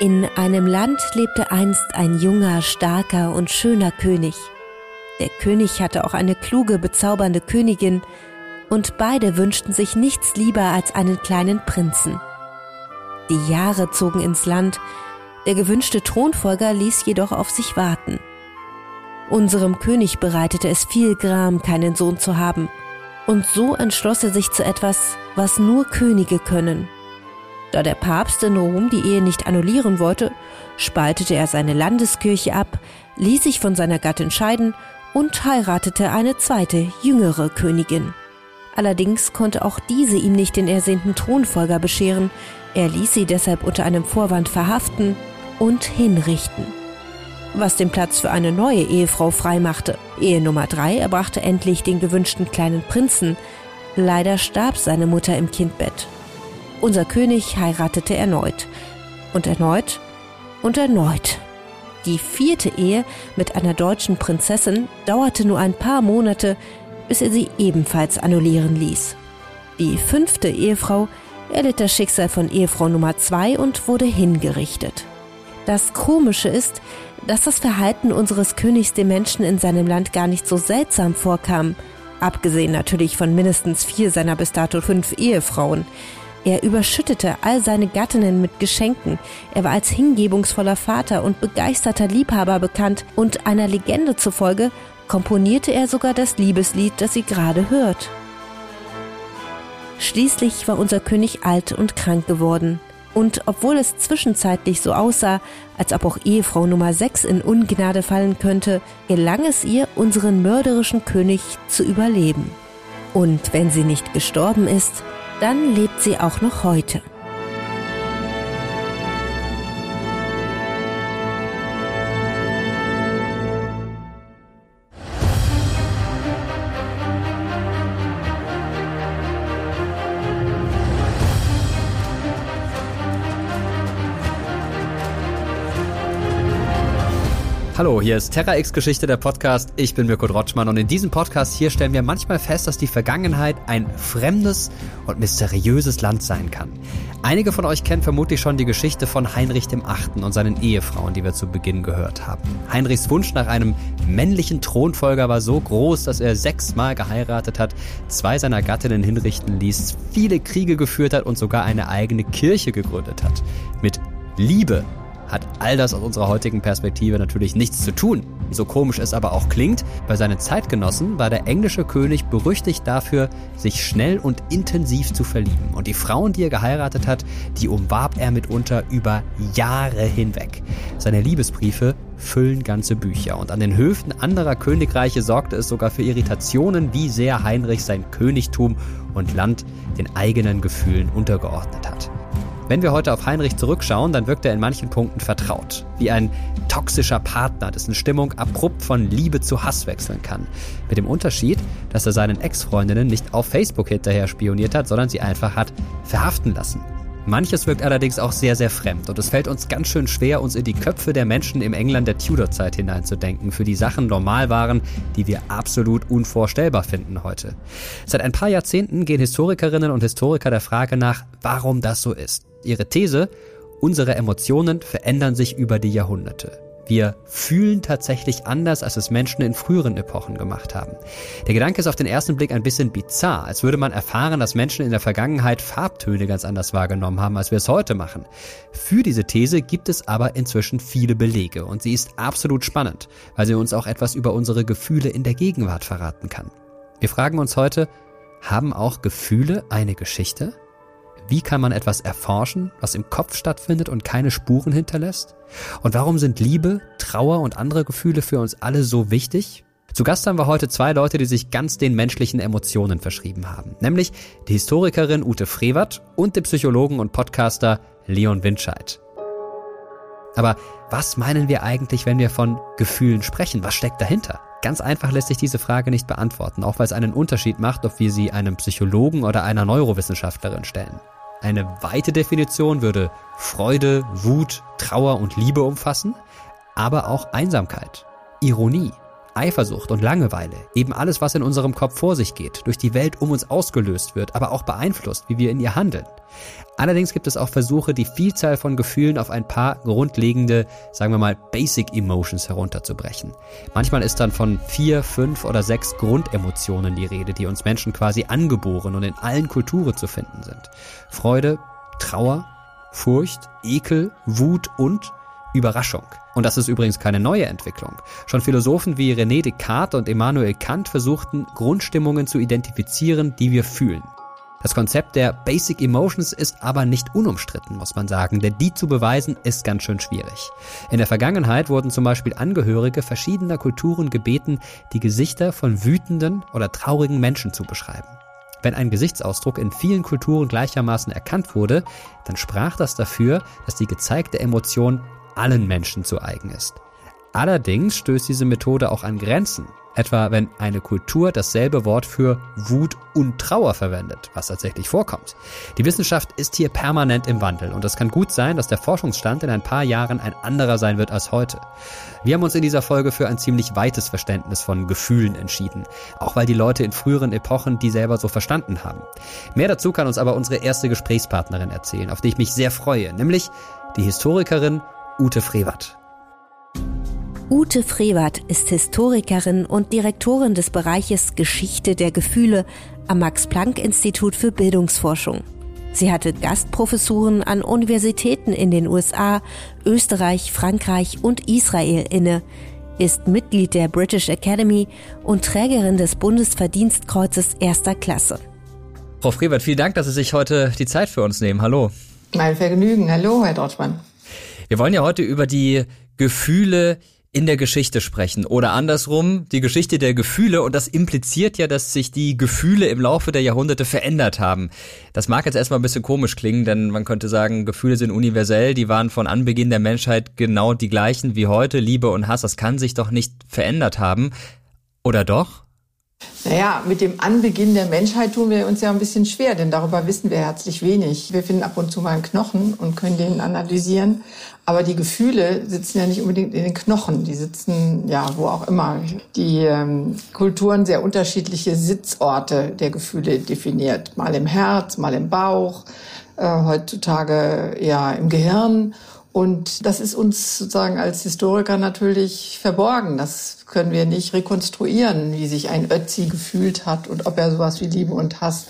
In einem Land lebte einst ein junger, starker und schöner König. Der König hatte auch eine kluge, bezaubernde Königin, und beide wünschten sich nichts lieber als einen kleinen Prinzen. Die Jahre zogen ins Land, der gewünschte Thronfolger ließ jedoch auf sich warten. Unserem König bereitete es viel Gram, keinen Sohn zu haben, und so entschloss er sich zu etwas, was nur Könige können, da der Papst in Rom die Ehe nicht annullieren wollte, spaltete er seine Landeskirche ab, ließ sich von seiner Gattin scheiden und heiratete eine zweite, jüngere Königin. Allerdings konnte auch diese ihm nicht den ersehnten Thronfolger bescheren, er ließ sie deshalb unter einem Vorwand verhaften und hinrichten. Was den Platz für eine neue Ehefrau freimachte. Ehe Nummer drei erbrachte endlich den gewünschten kleinen Prinzen. Leider starb seine Mutter im Kindbett. Unser König heiratete erneut. Und erneut und erneut. Die vierte Ehe mit einer deutschen Prinzessin dauerte nur ein paar Monate, bis er sie ebenfalls annullieren ließ. Die fünfte Ehefrau erlitt das Schicksal von Ehefrau Nummer zwei und wurde hingerichtet. Das Komische ist, dass das Verhalten unseres Königs den Menschen in seinem Land gar nicht so seltsam vorkam, abgesehen natürlich von mindestens vier seiner bis dato fünf Ehefrauen. Er überschüttete all seine Gattinnen mit Geschenken. Er war als hingebungsvoller Vater und begeisterter Liebhaber bekannt und einer Legende zufolge komponierte er sogar das Liebeslied, das sie gerade hört. Schließlich war unser König alt und krank geworden. Und obwohl es zwischenzeitlich so aussah, als ob auch Ehefrau Nummer 6 in Ungnade fallen könnte, gelang es ihr, unseren mörderischen König zu überleben. Und wenn sie nicht gestorben ist, dann lebt sie auch noch heute. Hallo, hier ist Terra X Geschichte der Podcast. Ich bin Mirko Drotschmann und in diesem Podcast hier stellen wir manchmal fest, dass die Vergangenheit ein fremdes und mysteriöses Land sein kann. Einige von euch kennen vermutlich schon die Geschichte von Heinrich dem Achten und seinen Ehefrauen, die wir zu Beginn gehört haben. Heinrichs Wunsch nach einem männlichen Thronfolger war so groß, dass er sechsmal geheiratet hat, zwei seiner Gattinnen hinrichten ließ, viele Kriege geführt hat und sogar eine eigene Kirche gegründet hat. Mit Liebe hat all das aus unserer heutigen Perspektive natürlich nichts zu tun. So komisch es aber auch klingt, bei seinen Zeitgenossen war der englische König berüchtigt dafür, sich schnell und intensiv zu verlieben. Und die Frauen, die er geheiratet hat, die umwarb er mitunter über Jahre hinweg. Seine Liebesbriefe füllen ganze Bücher. Und an den Höfen anderer Königreiche sorgte es sogar für Irritationen, wie sehr Heinrich sein Königtum und Land den eigenen Gefühlen untergeordnet hat. Wenn wir heute auf Heinrich zurückschauen, dann wirkt er in manchen Punkten vertraut. Wie ein toxischer Partner, dessen Stimmung abrupt von Liebe zu Hass wechseln kann. Mit dem Unterschied, dass er seinen Ex-Freundinnen nicht auf Facebook hinterher spioniert hat, sondern sie einfach hat verhaften lassen. Manches wirkt allerdings auch sehr, sehr fremd und es fällt uns ganz schön schwer, uns in die Köpfe der Menschen im England der Tudor-Zeit hineinzudenken, für die Sachen normal waren, die wir absolut unvorstellbar finden heute. Seit ein paar Jahrzehnten gehen Historikerinnen und Historiker der Frage nach, warum das so ist. Ihre These, unsere Emotionen verändern sich über die Jahrhunderte. Wir fühlen tatsächlich anders, als es Menschen in früheren Epochen gemacht haben. Der Gedanke ist auf den ersten Blick ein bisschen bizarr, als würde man erfahren, dass Menschen in der Vergangenheit Farbtöne ganz anders wahrgenommen haben, als wir es heute machen. Für diese These gibt es aber inzwischen viele Belege und sie ist absolut spannend, weil sie uns auch etwas über unsere Gefühle in der Gegenwart verraten kann. Wir fragen uns heute, haben auch Gefühle eine Geschichte? Wie kann man etwas erforschen, was im Kopf stattfindet und keine Spuren hinterlässt? Und warum sind Liebe, Trauer und andere Gefühle für uns alle so wichtig? Zu Gast haben wir heute zwei Leute, die sich ganz den menschlichen Emotionen verschrieben haben. Nämlich die Historikerin Ute Frevert und den Psychologen und Podcaster Leon Winscheid. Aber was meinen wir eigentlich, wenn wir von Gefühlen sprechen? Was steckt dahinter? Ganz einfach lässt sich diese Frage nicht beantworten, auch weil es einen Unterschied macht, ob wir sie einem Psychologen oder einer Neurowissenschaftlerin stellen. Eine weite Definition würde Freude, Wut, Trauer und Liebe umfassen, aber auch Einsamkeit, Ironie, Eifersucht und Langeweile, eben alles, was in unserem Kopf vor sich geht, durch die Welt um uns ausgelöst wird, aber auch beeinflusst, wie wir in ihr handeln. Allerdings gibt es auch Versuche, die Vielzahl von Gefühlen auf ein paar grundlegende, sagen wir mal, Basic Emotions herunterzubrechen. Manchmal ist dann von vier, fünf oder sechs Grundemotionen die Rede, die uns Menschen quasi angeboren und in allen Kulturen zu finden sind. Freude, Trauer, Furcht, Ekel, Wut und Überraschung. Und das ist übrigens keine neue Entwicklung. Schon Philosophen wie René Descartes und Immanuel Kant versuchten, Grundstimmungen zu identifizieren, die wir fühlen. Das Konzept der Basic Emotions ist aber nicht unumstritten, muss man sagen, denn die zu beweisen ist ganz schön schwierig. In der Vergangenheit wurden zum Beispiel Angehörige verschiedener Kulturen gebeten, die Gesichter von wütenden oder traurigen Menschen zu beschreiben. Wenn ein Gesichtsausdruck in vielen Kulturen gleichermaßen erkannt wurde, dann sprach das dafür, dass die gezeigte Emotion allen Menschen zu eigen ist. Allerdings stößt diese Methode auch an Grenzen, etwa wenn eine Kultur dasselbe Wort für Wut und Trauer verwendet, was tatsächlich vorkommt. Die Wissenschaft ist hier permanent im Wandel und es kann gut sein, dass der Forschungsstand in ein paar Jahren ein anderer sein wird als heute. Wir haben uns in dieser Folge für ein ziemlich weites Verständnis von Gefühlen entschieden, auch weil die Leute in früheren Epochen die selber so verstanden haben. Mehr dazu kann uns aber unsere erste Gesprächspartnerin erzählen, auf die ich mich sehr freue, nämlich die Historikerin Ute Frevert. Ute Frevert ist Historikerin und Direktorin des Bereiches Geschichte der Gefühle am Max-Planck-Institut für Bildungsforschung. Sie hatte Gastprofessuren an Universitäten in den USA, Österreich, Frankreich und Israel inne, ist Mitglied der British Academy und Trägerin des Bundesverdienstkreuzes erster Klasse. Frau Frevert, vielen Dank, dass Sie sich heute die Zeit für uns nehmen. Hallo. Mein Vergnügen. Hallo, Herr Dortmann. Wir wollen ja heute über die Gefühle in der Geschichte sprechen oder andersrum die Geschichte der Gefühle und das impliziert ja, dass sich die Gefühle im Laufe der Jahrhunderte verändert haben. Das mag jetzt erstmal ein bisschen komisch klingen, denn man könnte sagen, Gefühle sind universell, die waren von Anbeginn der Menschheit genau die gleichen wie heute, Liebe und Hass, das kann sich doch nicht verändert haben. Oder doch? Naja, mit dem Anbeginn der Menschheit tun wir uns ja ein bisschen schwer, denn darüber wissen wir herzlich wenig. Wir finden ab und zu mal einen Knochen und können den analysieren. Aber die Gefühle sitzen ja nicht unbedingt in den Knochen. Die sitzen ja wo auch immer. Die ähm, Kulturen sehr unterschiedliche Sitzorte der Gefühle definiert. Mal im Herz, mal im Bauch, äh, heutzutage eher im Gehirn. Und das ist uns sozusagen als Historiker natürlich verborgen. Das können wir nicht rekonstruieren, wie sich ein Ötzi gefühlt hat und ob er sowas wie Liebe und Hass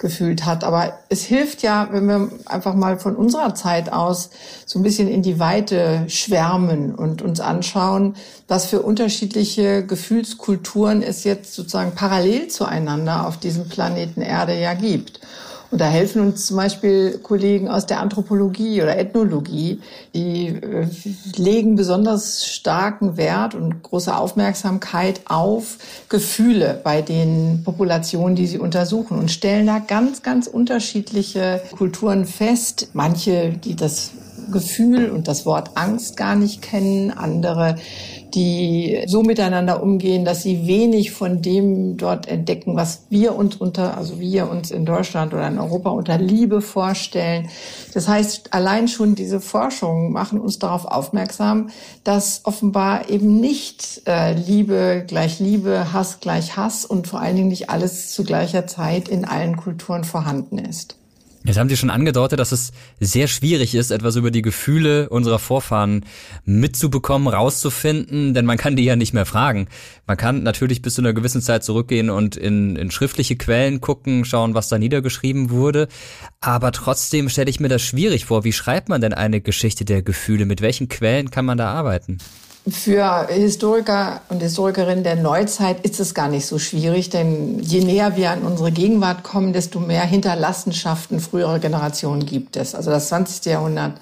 gefühlt hat. Aber es hilft ja, wenn wir einfach mal von unserer Zeit aus so ein bisschen in die Weite schwärmen und uns anschauen, was für unterschiedliche Gefühlskulturen es jetzt sozusagen parallel zueinander auf diesem Planeten Erde ja gibt. Und da helfen uns zum Beispiel Kollegen aus der Anthropologie oder Ethnologie, die äh, legen besonders starken Wert und große Aufmerksamkeit auf Gefühle bei den Populationen, die sie untersuchen und stellen da ganz, ganz unterschiedliche Kulturen fest. Manche, die das Gefühl und das Wort Angst gar nicht kennen, andere die so miteinander umgehen, dass sie wenig von dem dort entdecken, was wir uns unter, also wir uns in Deutschland oder in Europa unter Liebe vorstellen. Das heißt, allein schon diese Forschungen machen uns darauf aufmerksam, dass offenbar eben nicht äh, Liebe gleich Liebe, Hass gleich Hass und vor allen Dingen nicht alles zu gleicher Zeit in allen Kulturen vorhanden ist. Jetzt haben Sie schon angedeutet, dass es sehr schwierig ist, etwas über die Gefühle unserer Vorfahren mitzubekommen, rauszufinden, denn man kann die ja nicht mehr fragen. Man kann natürlich bis zu einer gewissen Zeit zurückgehen und in, in schriftliche Quellen gucken, schauen, was da niedergeschrieben wurde. Aber trotzdem stelle ich mir das schwierig vor. Wie schreibt man denn eine Geschichte der Gefühle? Mit welchen Quellen kann man da arbeiten? Für Historiker und Historikerinnen der Neuzeit ist es gar nicht so schwierig, denn je näher wir an unsere Gegenwart kommen, desto mehr Hinterlassenschaften früherer Generationen gibt es. Also das 20. Jahrhundert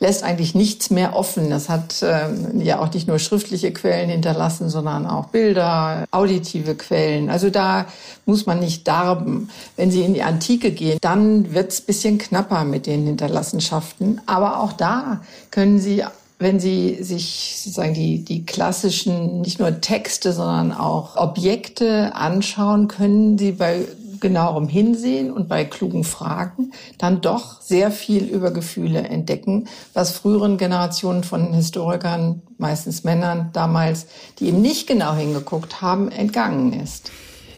lässt eigentlich nichts mehr offen. Das hat ähm, ja auch nicht nur schriftliche Quellen hinterlassen, sondern auch Bilder, auditive Quellen. Also da muss man nicht darben. Wenn Sie in die Antike gehen, dann wird's bisschen knapper mit den Hinterlassenschaften. Aber auch da können Sie wenn Sie sich sozusagen die, die klassischen, nicht nur Texte, sondern auch Objekte anschauen, können Sie bei genauerem Hinsehen und bei klugen Fragen dann doch sehr viel über Gefühle entdecken, was früheren Generationen von Historikern, meistens Männern damals, die eben nicht genau hingeguckt haben, entgangen ist.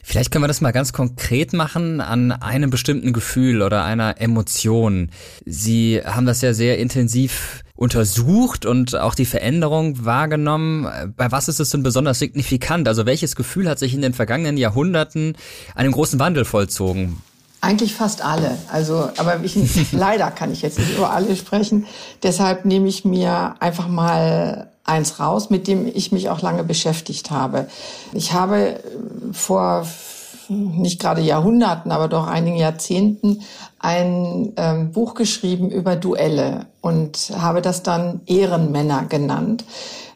Vielleicht können wir das mal ganz konkret machen an einem bestimmten Gefühl oder einer Emotion. Sie haben das ja sehr intensiv untersucht und auch die Veränderung wahrgenommen. Bei was ist es denn besonders signifikant? Also welches Gefühl hat sich in den vergangenen Jahrhunderten einen großen Wandel vollzogen? Eigentlich fast alle. Also, aber ich, leider kann ich jetzt nicht über alle sprechen. Deshalb nehme ich mir einfach mal eins raus, mit dem ich mich auch lange beschäftigt habe. Ich habe vor nicht gerade Jahrhunderten, aber doch einigen Jahrzehnten ein ähm, Buch geschrieben über Duelle und habe das dann Ehrenmänner genannt.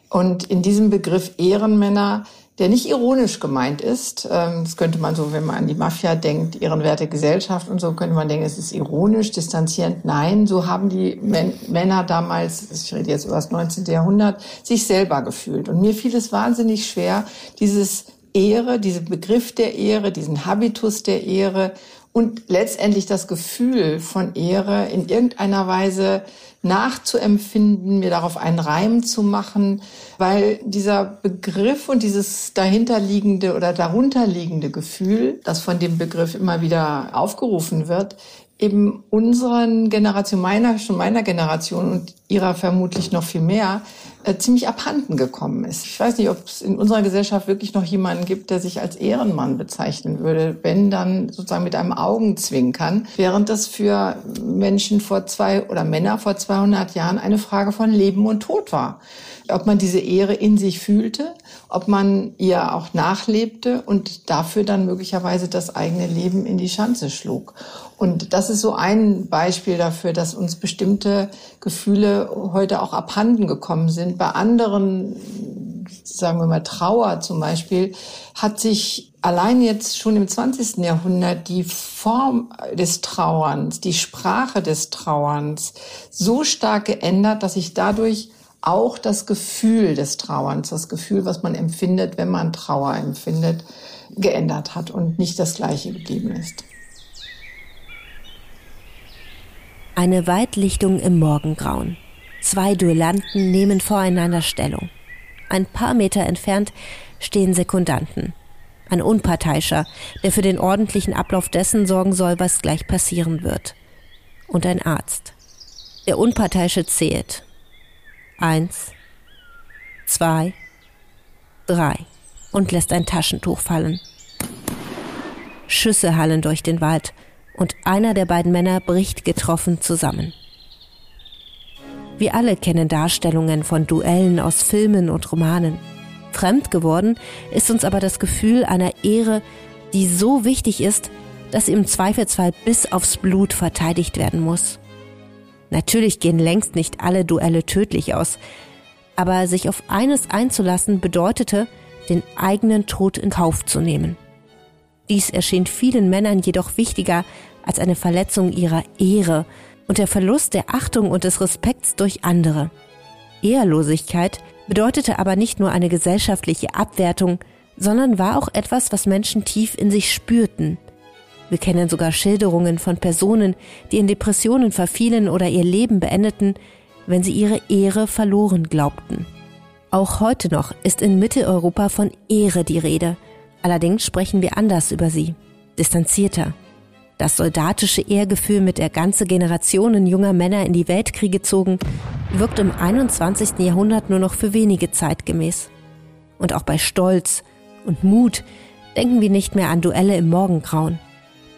Und in diesem Begriff Ehrenmänner der nicht ironisch gemeint ist. Ähm, das könnte man so, wenn man an die Mafia denkt, ehrenwerte Gesellschaft und so, könnte man denken, es ist ironisch, distanzierend. Nein, so haben die Männer damals, ich rede jetzt über das 19. Jahrhundert, sich selber gefühlt. Und mir fiel es wahnsinnig schwer, dieses Ehre, diesen Begriff der Ehre, diesen Habitus der Ehre und letztendlich das Gefühl von Ehre in irgendeiner Weise nachzuempfinden, mir darauf einen Reim zu machen, weil dieser Begriff und dieses dahinterliegende oder darunterliegende Gefühl, das von dem Begriff immer wieder aufgerufen wird, eben unseren Generation, meiner, schon meiner Generation und ihrer vermutlich noch viel mehr, äh, ziemlich abhanden gekommen ist. Ich weiß nicht, ob es in unserer Gesellschaft wirklich noch jemanden gibt, der sich als Ehrenmann bezeichnen würde, wenn dann sozusagen mit einem Augenzwinkern, während das für Menschen vor zwei oder Männer vor 200 Jahren eine Frage von Leben und Tod war. Ob man diese Ehre in sich fühlte, ob man ihr auch nachlebte und dafür dann möglicherweise das eigene Leben in die Schanze schlug. Und das ist so ein Beispiel dafür, dass uns bestimmte Gefühle heute auch abhanden gekommen sind. Bei anderen, sagen wir mal Trauer zum Beispiel, hat sich allein jetzt schon im 20. Jahrhundert die Form des Trauerns, die Sprache des Trauerns so stark geändert, dass sich dadurch auch das Gefühl des Trauerns, das Gefühl, was man empfindet, wenn man Trauer empfindet, geändert hat und nicht das gleiche geblieben ist. Eine Weitlichtung im Morgengrauen. Zwei Duellanten nehmen voreinander Stellung. Ein paar Meter entfernt stehen Sekundanten. Ein Unparteiischer, der für den ordentlichen Ablauf dessen sorgen soll, was gleich passieren wird. Und ein Arzt. Der Unparteiische zählt. Eins, zwei, drei und lässt ein Taschentuch fallen. Schüsse hallen durch den Wald und einer der beiden Männer bricht getroffen zusammen. Wir alle kennen Darstellungen von Duellen aus Filmen und Romanen. Fremd geworden ist uns aber das Gefühl einer Ehre, die so wichtig ist, dass sie im Zweifelsfall bis aufs Blut verteidigt werden muss. Natürlich gehen längst nicht alle Duelle tödlich aus, aber sich auf eines einzulassen bedeutete, den eigenen Tod in Kauf zu nehmen. Dies erschien vielen Männern jedoch wichtiger als eine Verletzung ihrer Ehre und der Verlust der Achtung und des Respekts durch andere. Ehrlosigkeit bedeutete aber nicht nur eine gesellschaftliche Abwertung, sondern war auch etwas, was Menschen tief in sich spürten. Wir kennen sogar Schilderungen von Personen, die in Depressionen verfielen oder ihr Leben beendeten, wenn sie ihre Ehre verloren glaubten. Auch heute noch ist in Mitteleuropa von Ehre die Rede, Allerdings sprechen wir anders über sie, distanzierter. Das soldatische Ehrgefühl, mit der ganze Generationen junger Männer in die Weltkriege zogen, wirkt im 21. Jahrhundert nur noch für wenige zeitgemäß. Und auch bei Stolz und Mut denken wir nicht mehr an Duelle im Morgengrauen.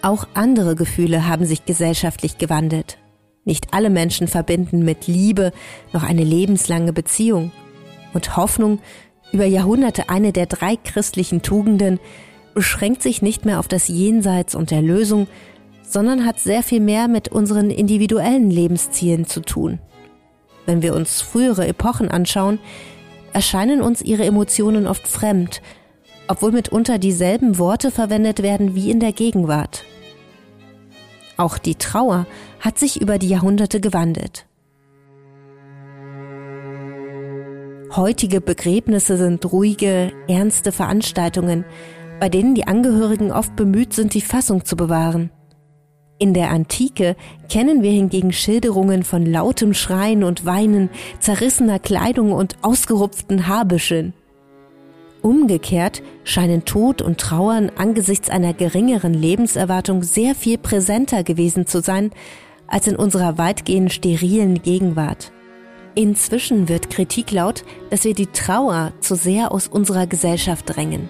Auch andere Gefühle haben sich gesellschaftlich gewandelt. Nicht alle Menschen verbinden mit Liebe noch eine lebenslange Beziehung. Und Hoffnung über Jahrhunderte eine der drei christlichen Tugenden, beschränkt sich nicht mehr auf das Jenseits und der Lösung, sondern hat sehr viel mehr mit unseren individuellen Lebenszielen zu tun. Wenn wir uns frühere Epochen anschauen, erscheinen uns ihre Emotionen oft fremd, obwohl mitunter dieselben Worte verwendet werden wie in der Gegenwart. Auch die Trauer hat sich über die Jahrhunderte gewandelt. Heutige Begräbnisse sind ruhige, ernste Veranstaltungen, bei denen die Angehörigen oft bemüht sind, die Fassung zu bewahren. In der Antike kennen wir hingegen Schilderungen von lautem Schreien und Weinen, zerrissener Kleidung und ausgerupften Haarbüscheln. Umgekehrt scheinen Tod und Trauern angesichts einer geringeren Lebenserwartung sehr viel präsenter gewesen zu sein als in unserer weitgehend sterilen Gegenwart. Inzwischen wird Kritik laut, dass wir die Trauer zu sehr aus unserer Gesellschaft drängen.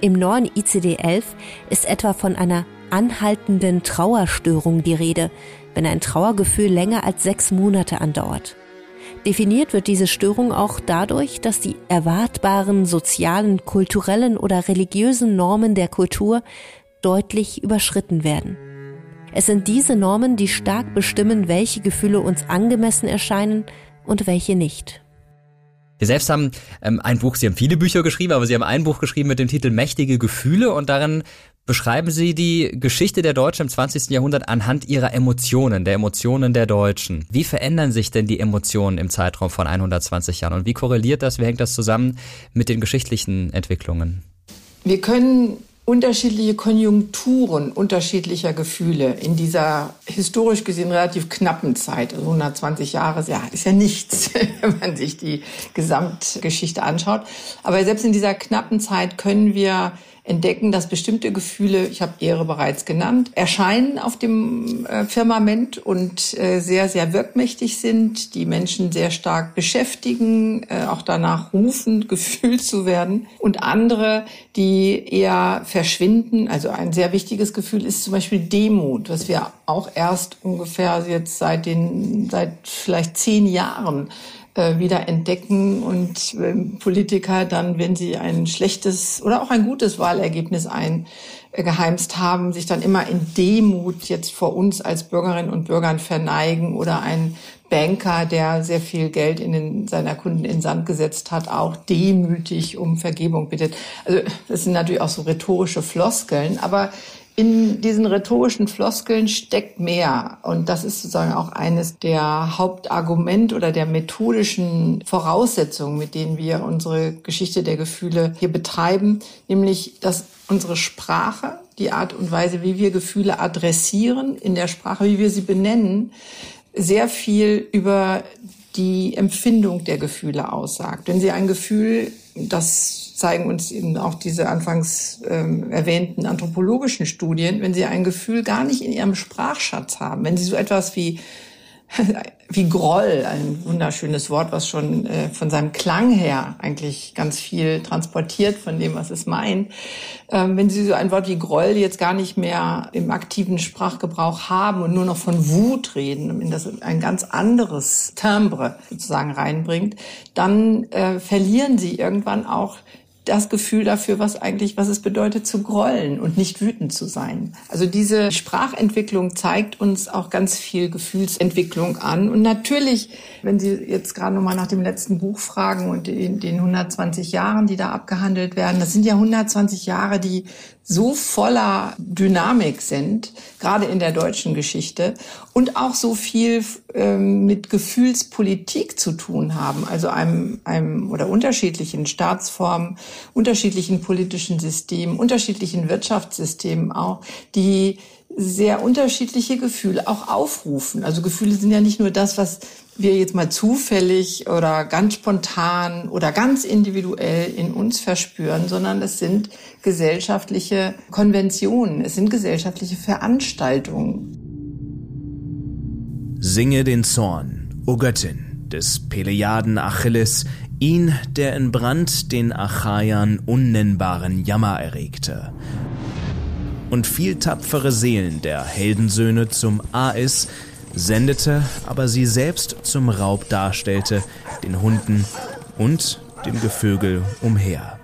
Im neuen ICD-11 ist etwa von einer anhaltenden Trauerstörung die Rede, wenn ein Trauergefühl länger als sechs Monate andauert. Definiert wird diese Störung auch dadurch, dass die erwartbaren sozialen, kulturellen oder religiösen Normen der Kultur deutlich überschritten werden. Es sind diese Normen, die stark bestimmen, welche Gefühle uns angemessen erscheinen und welche nicht. Sie selbst haben ähm, ein Buch, Sie haben viele Bücher geschrieben, aber Sie haben ein Buch geschrieben mit dem Titel Mächtige Gefühle und darin beschreiben Sie die Geschichte der Deutschen im 20. Jahrhundert anhand ihrer Emotionen, der Emotionen der Deutschen. Wie verändern sich denn die Emotionen im Zeitraum von 120 Jahren und wie korreliert das, wie hängt das zusammen mit den geschichtlichen Entwicklungen? Wir können unterschiedliche Konjunkturen unterschiedlicher Gefühle in dieser historisch gesehen relativ knappen Zeit. Also 120 Jahre ja, ist ja nichts, wenn man sich die Gesamtgeschichte anschaut. Aber selbst in dieser knappen Zeit können wir entdecken, dass bestimmte Gefühle, ich habe Ehre bereits genannt, erscheinen auf dem äh, Firmament und äh, sehr, sehr wirkmächtig sind, die Menschen sehr stark beschäftigen, äh, auch danach rufen, gefühlt zu werden. Und andere, die eher verschwinden. Also ein sehr wichtiges Gefühl ist zum Beispiel Demut, was wir auch erst ungefähr jetzt seit den, seit vielleicht zehn Jahren wieder entdecken und äh, Politiker dann, wenn sie ein schlechtes oder auch ein gutes Wahlergebnis eingeheimst haben, sich dann immer in Demut jetzt vor uns als Bürgerinnen und Bürgern verneigen oder ein Banker, der sehr viel Geld in den, seiner Kunden in Sand gesetzt hat, auch demütig um Vergebung bittet. Also das sind natürlich auch so rhetorische Floskeln, aber in diesen rhetorischen Floskeln steckt mehr. Und das ist sozusagen auch eines der Hauptargument oder der methodischen Voraussetzungen, mit denen wir unsere Geschichte der Gefühle hier betreiben, nämlich, dass unsere Sprache, die Art und Weise, wie wir Gefühle adressieren, in der Sprache, wie wir sie benennen, sehr viel über die Empfindung der Gefühle aussagt. Wenn Sie ein Gefühl, das zeigen uns eben auch diese anfangs ähm, erwähnten anthropologischen Studien, wenn sie ein Gefühl gar nicht in ihrem Sprachschatz haben, wenn sie so etwas wie wie Groll, ein wunderschönes Wort, was schon äh, von seinem Klang her eigentlich ganz viel transportiert von dem, was es meint. Ähm, wenn Sie so ein Wort wie Groll jetzt gar nicht mehr im aktiven Sprachgebrauch haben und nur noch von Wut reden, in das ein ganz anderes Timbre sozusagen reinbringt, dann äh, verlieren Sie irgendwann auch das Gefühl dafür, was eigentlich, was es bedeutet zu grollen und nicht wütend zu sein. Also diese Sprachentwicklung zeigt uns auch ganz viel Gefühlsentwicklung an. Und natürlich, wenn Sie jetzt gerade nochmal nach dem letzten Buch fragen und den, den 120 Jahren, die da abgehandelt werden, das sind ja 120 Jahre, die so voller Dynamik sind, gerade in der deutschen Geschichte, und auch so viel ähm, mit Gefühlspolitik zu tun haben, also einem, einem oder unterschiedlichen Staatsformen, unterschiedlichen politischen Systemen, unterschiedlichen Wirtschaftssystemen auch, die sehr unterschiedliche Gefühle auch aufrufen. Also Gefühle sind ja nicht nur das, was wir jetzt mal zufällig oder ganz spontan oder ganz individuell in uns verspüren, sondern es sind gesellschaftliche Konventionen, es sind gesellschaftliche Veranstaltungen. Singe den Zorn, o Göttin des Pelejaden Achilles, ihn, der in Brand den Achaiern unnennbaren Jammer erregte und viel tapfere Seelen der Heldensöhne zum As sendete, aber sie selbst zum Raub darstellte, den Hunden und dem Gevögel umher.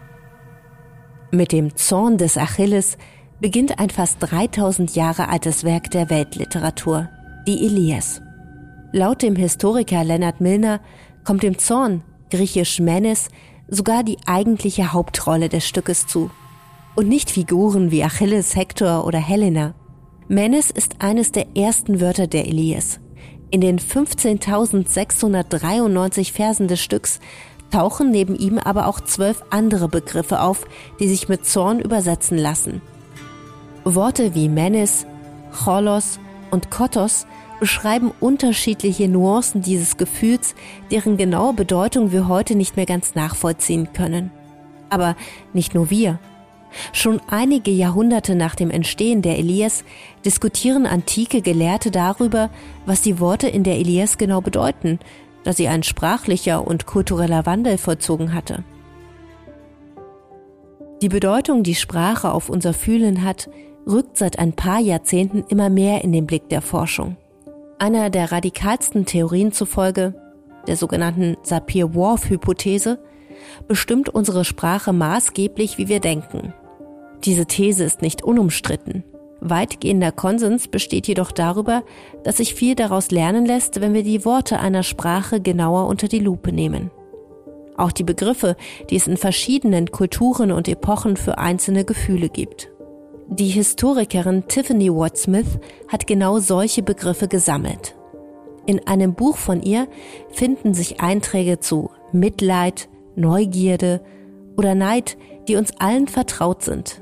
Mit dem Zorn des Achilles beginnt ein fast 3000 Jahre altes Werk der Weltliteratur, die Elias. Laut dem Historiker Lennart Milner kommt dem Zorn, griechisch Menes, sogar die eigentliche Hauptrolle des Stückes zu. Und nicht Figuren wie Achilles, Hektor oder Helena. Menes ist eines der ersten Wörter der Elias. In den 15.693 Versen des Stücks tauchen neben ihm aber auch zwölf andere Begriffe auf, die sich mit Zorn übersetzen lassen. Worte wie Menes, Cholos und Kotos beschreiben unterschiedliche Nuancen dieses Gefühls, deren genaue Bedeutung wir heute nicht mehr ganz nachvollziehen können. Aber nicht nur wir. Schon einige Jahrhunderte nach dem Entstehen der Elias diskutieren antike Gelehrte darüber, was die Worte in der Elias genau bedeuten, da sie ein sprachlicher und kultureller Wandel vollzogen hatte. Die Bedeutung, die Sprache auf unser Fühlen hat, rückt seit ein paar Jahrzehnten immer mehr in den Blick der Forschung. Einer der radikalsten Theorien zufolge, der sogenannten Sapir-Whorf-Hypothese, bestimmt unsere Sprache maßgeblich, wie wir denken. Diese These ist nicht unumstritten. Weitgehender Konsens besteht jedoch darüber, dass sich viel daraus lernen lässt, wenn wir die Worte einer Sprache genauer unter die Lupe nehmen. Auch die Begriffe, die es in verschiedenen Kulturen und Epochen für einzelne Gefühle gibt. Die Historikerin Tiffany Watt Smith hat genau solche Begriffe gesammelt. In einem Buch von ihr finden sich Einträge zu Mitleid, Neugierde oder Neid, die uns allen vertraut sind.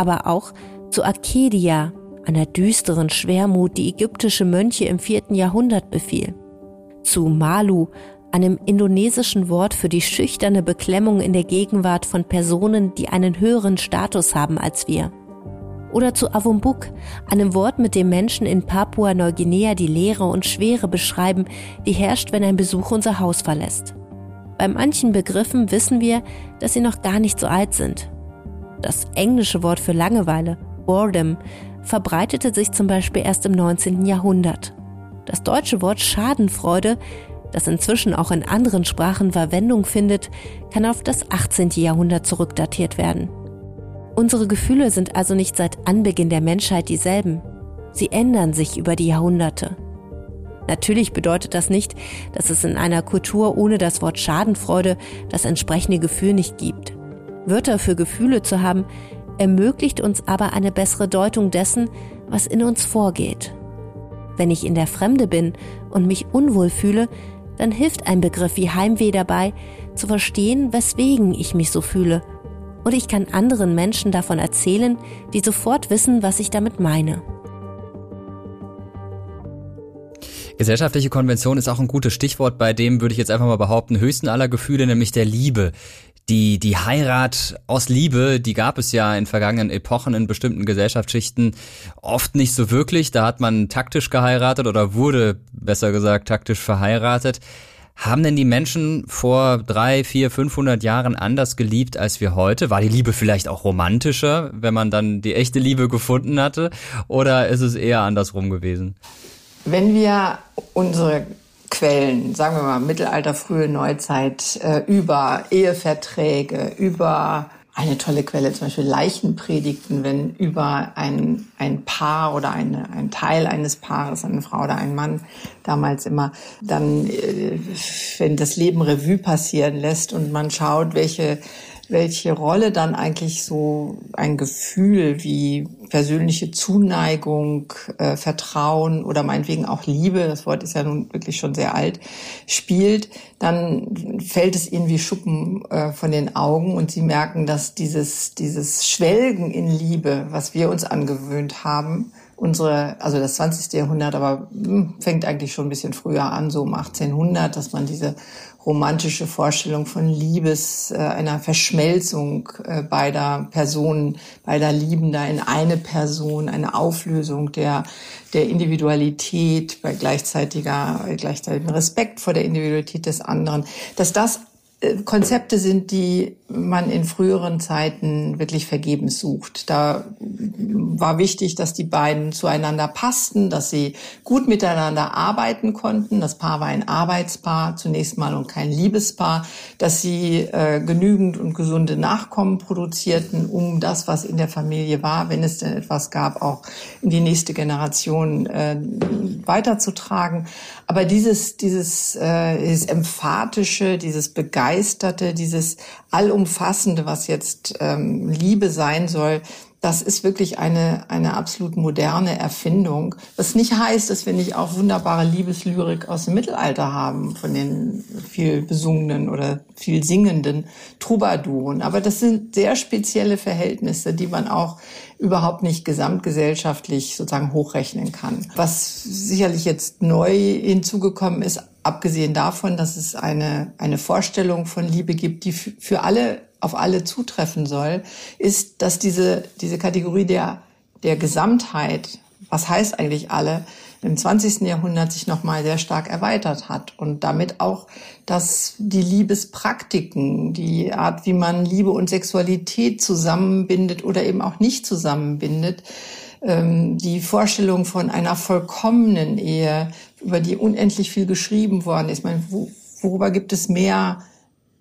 Aber auch zu Akedia, einer düsteren Schwermut, die ägyptische Mönche im vierten Jahrhundert befiel, zu Malu, einem indonesischen Wort für die schüchterne Beklemmung in der Gegenwart von Personen, die einen höheren Status haben als wir. Oder zu Avumbuk, einem Wort, mit dem Menschen in Papua-Neuguinea die Leere und Schwere beschreiben, die herrscht, wenn ein Besuch unser Haus verlässt. Bei manchen Begriffen wissen wir, dass sie noch gar nicht so alt sind. Das englische Wort für Langeweile Boredom verbreitete sich zum Beispiel erst im 19. Jahrhundert. Das deutsche Wort Schadenfreude, das inzwischen auch in anderen Sprachen Verwendung findet, kann auf das 18. Jahrhundert zurückdatiert werden. Unsere Gefühle sind also nicht seit Anbeginn der Menschheit dieselben. Sie ändern sich über die Jahrhunderte. Natürlich bedeutet das nicht, dass es in einer Kultur ohne das Wort Schadenfreude das entsprechende Gefühl nicht gibt. Wörter für Gefühle zu haben, ermöglicht uns aber eine bessere Deutung dessen, was in uns vorgeht. Wenn ich in der Fremde bin und mich unwohl fühle, dann hilft ein Begriff wie Heimweh dabei, zu verstehen, weswegen ich mich so fühle. Und ich kann anderen Menschen davon erzählen, die sofort wissen, was ich damit meine. Gesellschaftliche Konvention ist auch ein gutes Stichwort, bei dem würde ich jetzt einfach mal behaupten, höchsten aller Gefühle, nämlich der Liebe. Die, die Heirat aus Liebe, die gab es ja in vergangenen Epochen in bestimmten Gesellschaftsschichten oft nicht so wirklich. Da hat man taktisch geheiratet oder wurde, besser gesagt, taktisch verheiratet. Haben denn die Menschen vor drei, vier, 500 Jahren anders geliebt als wir heute? War die Liebe vielleicht auch romantischer, wenn man dann die echte Liebe gefunden hatte? Oder ist es eher andersrum gewesen? Wenn wir unsere Quellen, sagen wir mal Mittelalter, frühe Neuzeit, äh, über Eheverträge, über eine tolle Quelle, zum Beispiel Leichenpredigten, wenn über ein, ein Paar oder eine, ein Teil eines Paares, eine Frau oder ein Mann, damals immer, dann, äh, wenn das Leben Revue passieren lässt und man schaut, welche welche Rolle dann eigentlich so ein Gefühl wie persönliche Zuneigung, äh, Vertrauen oder meinetwegen auch Liebe, das Wort ist ja nun wirklich schon sehr alt, spielt, dann fällt es ihnen wie Schuppen äh, von den Augen und sie merken, dass dieses, dieses Schwelgen in Liebe, was wir uns angewöhnt haben, unsere, also das 20. Jahrhundert, aber hm, fängt eigentlich schon ein bisschen früher an, so um 1800, dass man diese romantische Vorstellung von Liebes, äh, einer Verschmelzung äh, beider Personen, beider Liebender in eine Person, eine Auflösung der, der Individualität bei gleichzeitiger, gleichzeitigem Respekt vor der Individualität des anderen, dass das Konzepte sind, die man in früheren Zeiten wirklich vergebens sucht. Da war wichtig, dass die beiden zueinander passten, dass sie gut miteinander arbeiten konnten. Das Paar war ein Arbeitspaar zunächst mal und kein Liebespaar, dass sie äh, genügend und gesunde Nachkommen produzierten, um das, was in der Familie war, wenn es denn etwas gab, auch in die nächste Generation äh, weiterzutragen. Aber dieses, dieses, äh, dieses emphatische, dieses Begeisterte, dieses allumfassende, was jetzt ähm, Liebe sein soll, das ist wirklich eine, eine absolut moderne Erfindung. Was nicht heißt, dass wir nicht auch wunderbare Liebeslyrik aus dem Mittelalter haben, von den viel besungenen oder viel singenden Troubadouren. Aber das sind sehr spezielle Verhältnisse, die man auch überhaupt nicht gesamtgesellschaftlich sozusagen hochrechnen kann. Was sicherlich jetzt neu hinzugekommen ist, abgesehen davon, dass es eine, eine Vorstellung von Liebe gibt, die für alle auf alle zutreffen soll, ist, dass diese, diese Kategorie der, der Gesamtheit, was heißt eigentlich alle, im 20. Jahrhundert sich nochmal sehr stark erweitert hat und damit auch, dass die Liebespraktiken, die Art, wie man Liebe und Sexualität zusammenbindet oder eben auch nicht zusammenbindet, ähm, die Vorstellung von einer vollkommenen Ehe, über die unendlich viel geschrieben worden ist. Ich meine, worüber gibt es mehr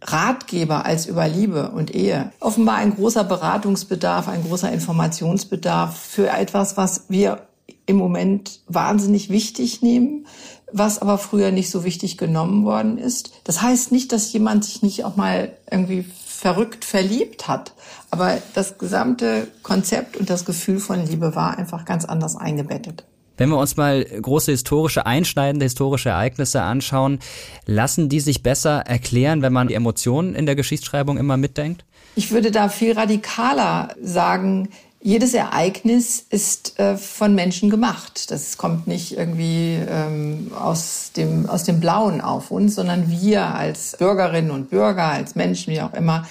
Ratgeber als über Liebe und Ehe. Offenbar ein großer Beratungsbedarf, ein großer Informationsbedarf für etwas, was wir im Moment wahnsinnig wichtig nehmen, was aber früher nicht so wichtig genommen worden ist. Das heißt nicht, dass jemand sich nicht auch mal irgendwie verrückt verliebt hat, aber das gesamte Konzept und das Gefühl von Liebe war einfach ganz anders eingebettet. Wenn wir uns mal große historische, einschneidende historische Ereignisse anschauen, lassen die sich besser erklären, wenn man die Emotionen in der Geschichtsschreibung immer mitdenkt? Ich würde da viel radikaler sagen, jedes Ereignis ist äh, von Menschen gemacht. Das kommt nicht irgendwie ähm, aus, dem, aus dem Blauen auf uns, sondern wir als Bürgerinnen und Bürger, als Menschen, wie auch immer,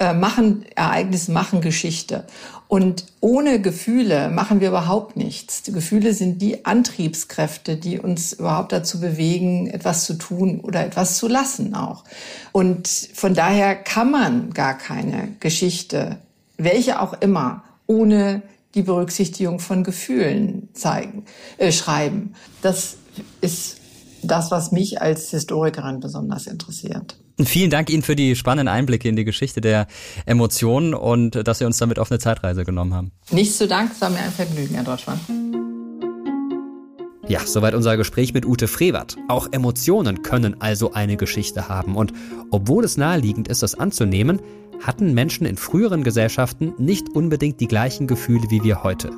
äh, machen Ereignisse, machen Geschichte. Und ohne Gefühle machen wir überhaupt nichts. Die Gefühle sind die Antriebskräfte, die uns überhaupt dazu bewegen, etwas zu tun oder etwas zu lassen auch. Und von daher kann man gar keine Geschichte, welche auch immer, ohne die Berücksichtigung von Gefühlen zeigen, äh, schreiben. Das ist das, was mich als Historikerin besonders interessiert. Vielen Dank Ihnen für die spannenden Einblicke in die Geschichte der Emotionen und dass Sie uns damit auf eine Zeitreise genommen haben. Nichts zu Dank, es war mir ein Vergnügen, Herr Deutschmann. Ja, soweit unser Gespräch mit Ute Frevert. Auch Emotionen können also eine Geschichte haben. Und obwohl es naheliegend ist, das anzunehmen, hatten Menschen in früheren Gesellschaften nicht unbedingt die gleichen Gefühle wie wir heute.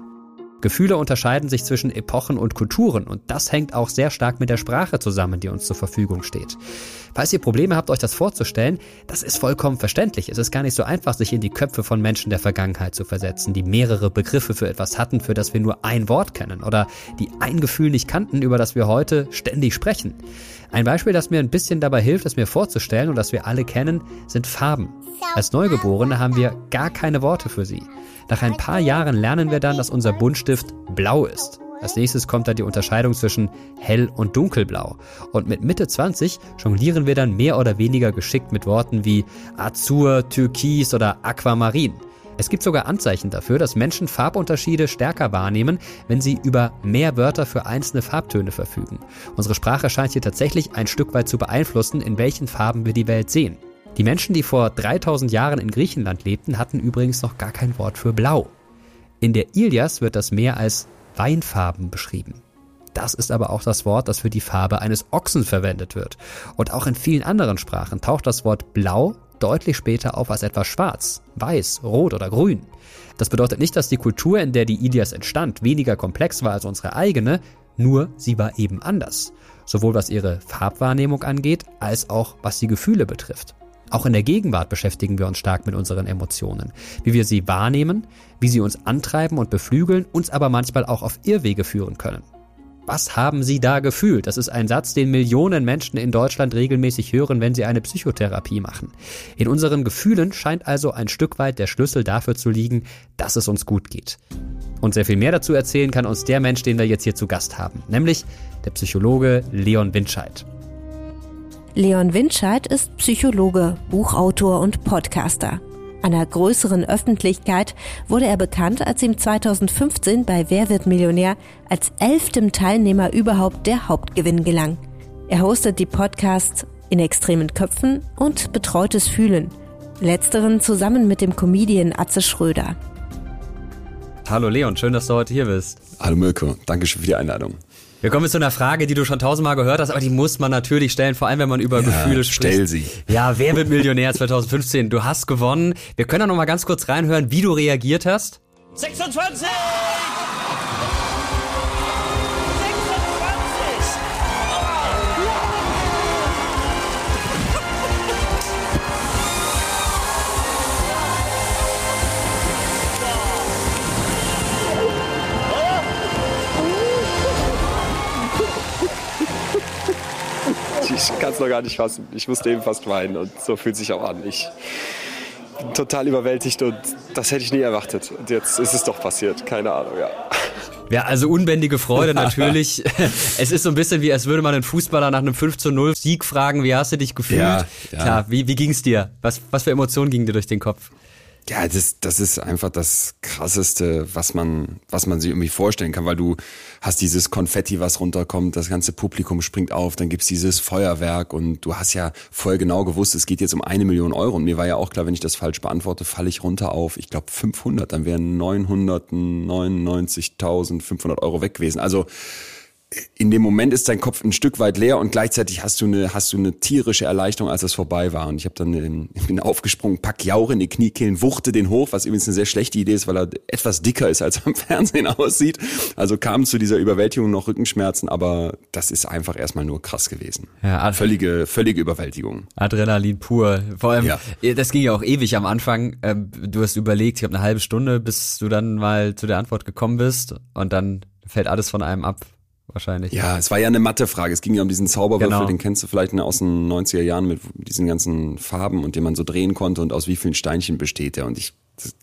Gefühle unterscheiden sich zwischen Epochen und Kulturen und das hängt auch sehr stark mit der Sprache zusammen, die uns zur Verfügung steht. Falls ihr Probleme habt, euch das vorzustellen, das ist vollkommen verständlich. Es ist gar nicht so einfach, sich in die Köpfe von Menschen der Vergangenheit zu versetzen, die mehrere Begriffe für etwas hatten, für das wir nur ein Wort kennen oder die ein Gefühl nicht kannten, über das wir heute ständig sprechen. Ein Beispiel, das mir ein bisschen dabei hilft, es mir vorzustellen und das wir alle kennen, sind Farben. Als Neugeborene haben wir gar keine Worte für sie. Nach ein paar Jahren lernen wir dann, dass unser Buntstift blau ist. Als nächstes kommt dann die Unterscheidung zwischen hell und dunkelblau. Und mit Mitte 20 jonglieren wir dann mehr oder weniger geschickt mit Worten wie Azur, Türkis oder Aquamarin. Es gibt sogar Anzeichen dafür, dass Menschen Farbunterschiede stärker wahrnehmen, wenn sie über mehr Wörter für einzelne Farbtöne verfügen. Unsere Sprache scheint hier tatsächlich ein Stück weit zu beeinflussen, in welchen Farben wir die Welt sehen. Die Menschen, die vor 3000 Jahren in Griechenland lebten, hatten übrigens noch gar kein Wort für Blau. In der Ilias wird das Meer als Weinfarben beschrieben. Das ist aber auch das Wort, das für die Farbe eines Ochsen verwendet wird. Und auch in vielen anderen Sprachen taucht das Wort blau deutlich später auf als etwas schwarz, weiß, rot oder grün. Das bedeutet nicht, dass die Kultur, in der die Ilias entstand, weniger komplex war als unsere eigene, nur sie war eben anders. Sowohl was ihre Farbwahrnehmung angeht, als auch was die Gefühle betrifft. Auch in der Gegenwart beschäftigen wir uns stark mit unseren Emotionen, wie wir sie wahrnehmen, wie sie uns antreiben und beflügeln, uns aber manchmal auch auf Irrwege führen können. Was haben Sie da gefühlt? Das ist ein Satz, den Millionen Menschen in Deutschland regelmäßig hören, wenn sie eine Psychotherapie machen. In unseren Gefühlen scheint also ein Stück weit der Schlüssel dafür zu liegen, dass es uns gut geht. Und sehr viel mehr dazu erzählen kann uns der Mensch, den wir jetzt hier zu Gast haben, nämlich der Psychologe Leon Windscheid. Leon Windscheid ist Psychologe, Buchautor und Podcaster. Einer größeren Öffentlichkeit wurde er bekannt, als ihm 2015 bei Wer wird Millionär als elftem Teilnehmer überhaupt der Hauptgewinn gelang. Er hostet die Podcasts In extremen Köpfen und Betreutes Fühlen. Letzteren zusammen mit dem Comedian Atze Schröder. Hallo Leon, schön, dass du heute hier bist. Hallo Mirko, danke schön für die Einladung. Wir kommen jetzt zu einer Frage, die du schon tausendmal gehört hast, aber die muss man natürlich stellen, vor allem wenn man über ja, Gefühle spricht. Stell sie. Ja, wer wird Millionär 2015? Du hast gewonnen. Wir können da noch mal ganz kurz reinhören, wie du reagiert hast. 26! Ich kann es noch gar nicht fassen. Ich musste eben fast weinen und so fühlt sich auch an. Ich bin total überwältigt und das hätte ich nie erwartet. Und jetzt ist es doch passiert. Keine Ahnung, ja. Ja, also unbändige Freude natürlich. es ist so ein bisschen wie, als würde man einen Fußballer nach einem 5 zu 0 Sieg fragen, wie hast du dich gefühlt? Ja, ja. Klar, wie, wie ging's dir? Was, was für Emotionen gingen dir durch den Kopf? Ja, das, das ist einfach das Krasseste, was man, was man sich irgendwie vorstellen kann, weil du hast dieses Konfetti, was runterkommt, das ganze Publikum springt auf, dann gibt's dieses Feuerwerk und du hast ja voll genau gewusst, es geht jetzt um eine Million Euro und mir war ja auch klar, wenn ich das falsch beantworte, falle ich runter auf, ich glaube 500, dann wären 999.500 Euro weg gewesen. Also in dem Moment ist dein Kopf ein Stück weit leer und gleichzeitig hast du eine, hast du eine tierische Erleichterung, als es vorbei war. Und ich habe dann ähm, bin aufgesprungen, pack Jauch in die Kniekehlen, wuchte den hoch, was übrigens eine sehr schlechte Idee ist, weil er etwas dicker ist, als er am Fernsehen aussieht. Also kam zu dieser Überwältigung noch Rückenschmerzen, aber das ist einfach erstmal nur krass gewesen. Ja, völlige, völlige Überwältigung. Adrenalin pur. Vor allem, ja. das ging ja auch ewig am Anfang. Ähm, du hast überlegt, ich habe eine halbe Stunde, bis du dann mal zu der Antwort gekommen bist und dann fällt alles von einem ab wahrscheinlich. Ja, es war ja eine Mathefrage. Es ging ja um diesen Zauberwürfel, genau. den kennst du vielleicht aus den 90er Jahren mit diesen ganzen Farben und den man so drehen konnte und aus wie vielen Steinchen besteht er. Und ich,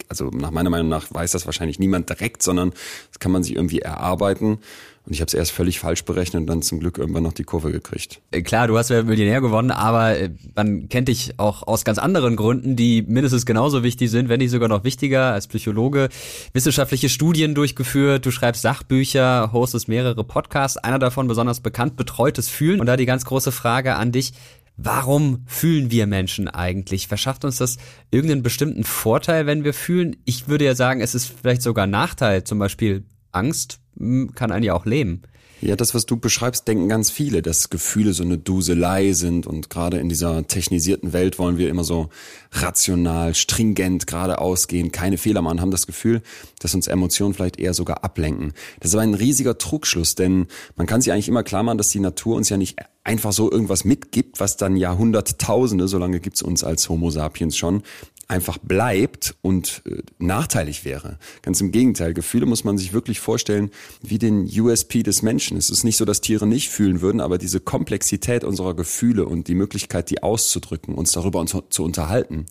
also nach meiner Meinung nach weiß das wahrscheinlich niemand direkt, sondern das kann man sich irgendwie erarbeiten. Und ich habe es erst völlig falsch berechnet und dann zum Glück irgendwann noch die Kurve gekriegt. Äh, klar, du hast ja Millionär gewonnen, aber äh, man kennt dich auch aus ganz anderen Gründen, die mindestens genauso wichtig sind, wenn nicht sogar noch wichtiger als Psychologe. Wissenschaftliche Studien durchgeführt, du schreibst Sachbücher, hostest mehrere Podcasts, einer davon besonders bekannt, Betreutes Fühlen. Und da die ganz große Frage an dich, Warum fühlen wir Menschen eigentlich? Verschafft uns das irgendeinen bestimmten Vorteil, wenn wir fühlen? Ich würde ja sagen, es ist vielleicht sogar Nachteil, zum Beispiel Angst hm, kann einen ja auch lähmen. Ja, das, was du beschreibst, denken ganz viele, dass Gefühle so eine Duselei sind und gerade in dieser technisierten Welt wollen wir immer so rational, stringent geradeaus gehen, keine Fehler machen, haben das Gefühl, dass uns Emotionen vielleicht eher sogar ablenken. Das ist aber ein riesiger Trugschluss, denn man kann sich eigentlich immer klar machen, dass die Natur uns ja nicht einfach so irgendwas mitgibt, was dann Jahrhunderttausende, so lange gibt's uns als Homo sapiens schon, einfach bleibt und äh, nachteilig wäre. Ganz im Gegenteil, Gefühle muss man sich wirklich vorstellen wie den USP des Menschen. Es ist nicht so, dass Tiere nicht fühlen würden, aber diese Komplexität unserer Gefühle und die Möglichkeit, die auszudrücken, uns darüber zu unterhalten,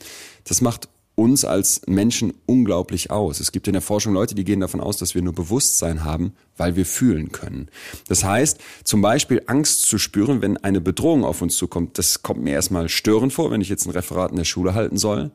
das macht uns als Menschen unglaublich aus. Es gibt in der Forschung Leute, die gehen davon aus, dass wir nur Bewusstsein haben, weil wir fühlen können. Das heißt, zum Beispiel Angst zu spüren, wenn eine Bedrohung auf uns zukommt, das kommt mir erstmal störend vor, wenn ich jetzt ein Referat in der Schule halten soll.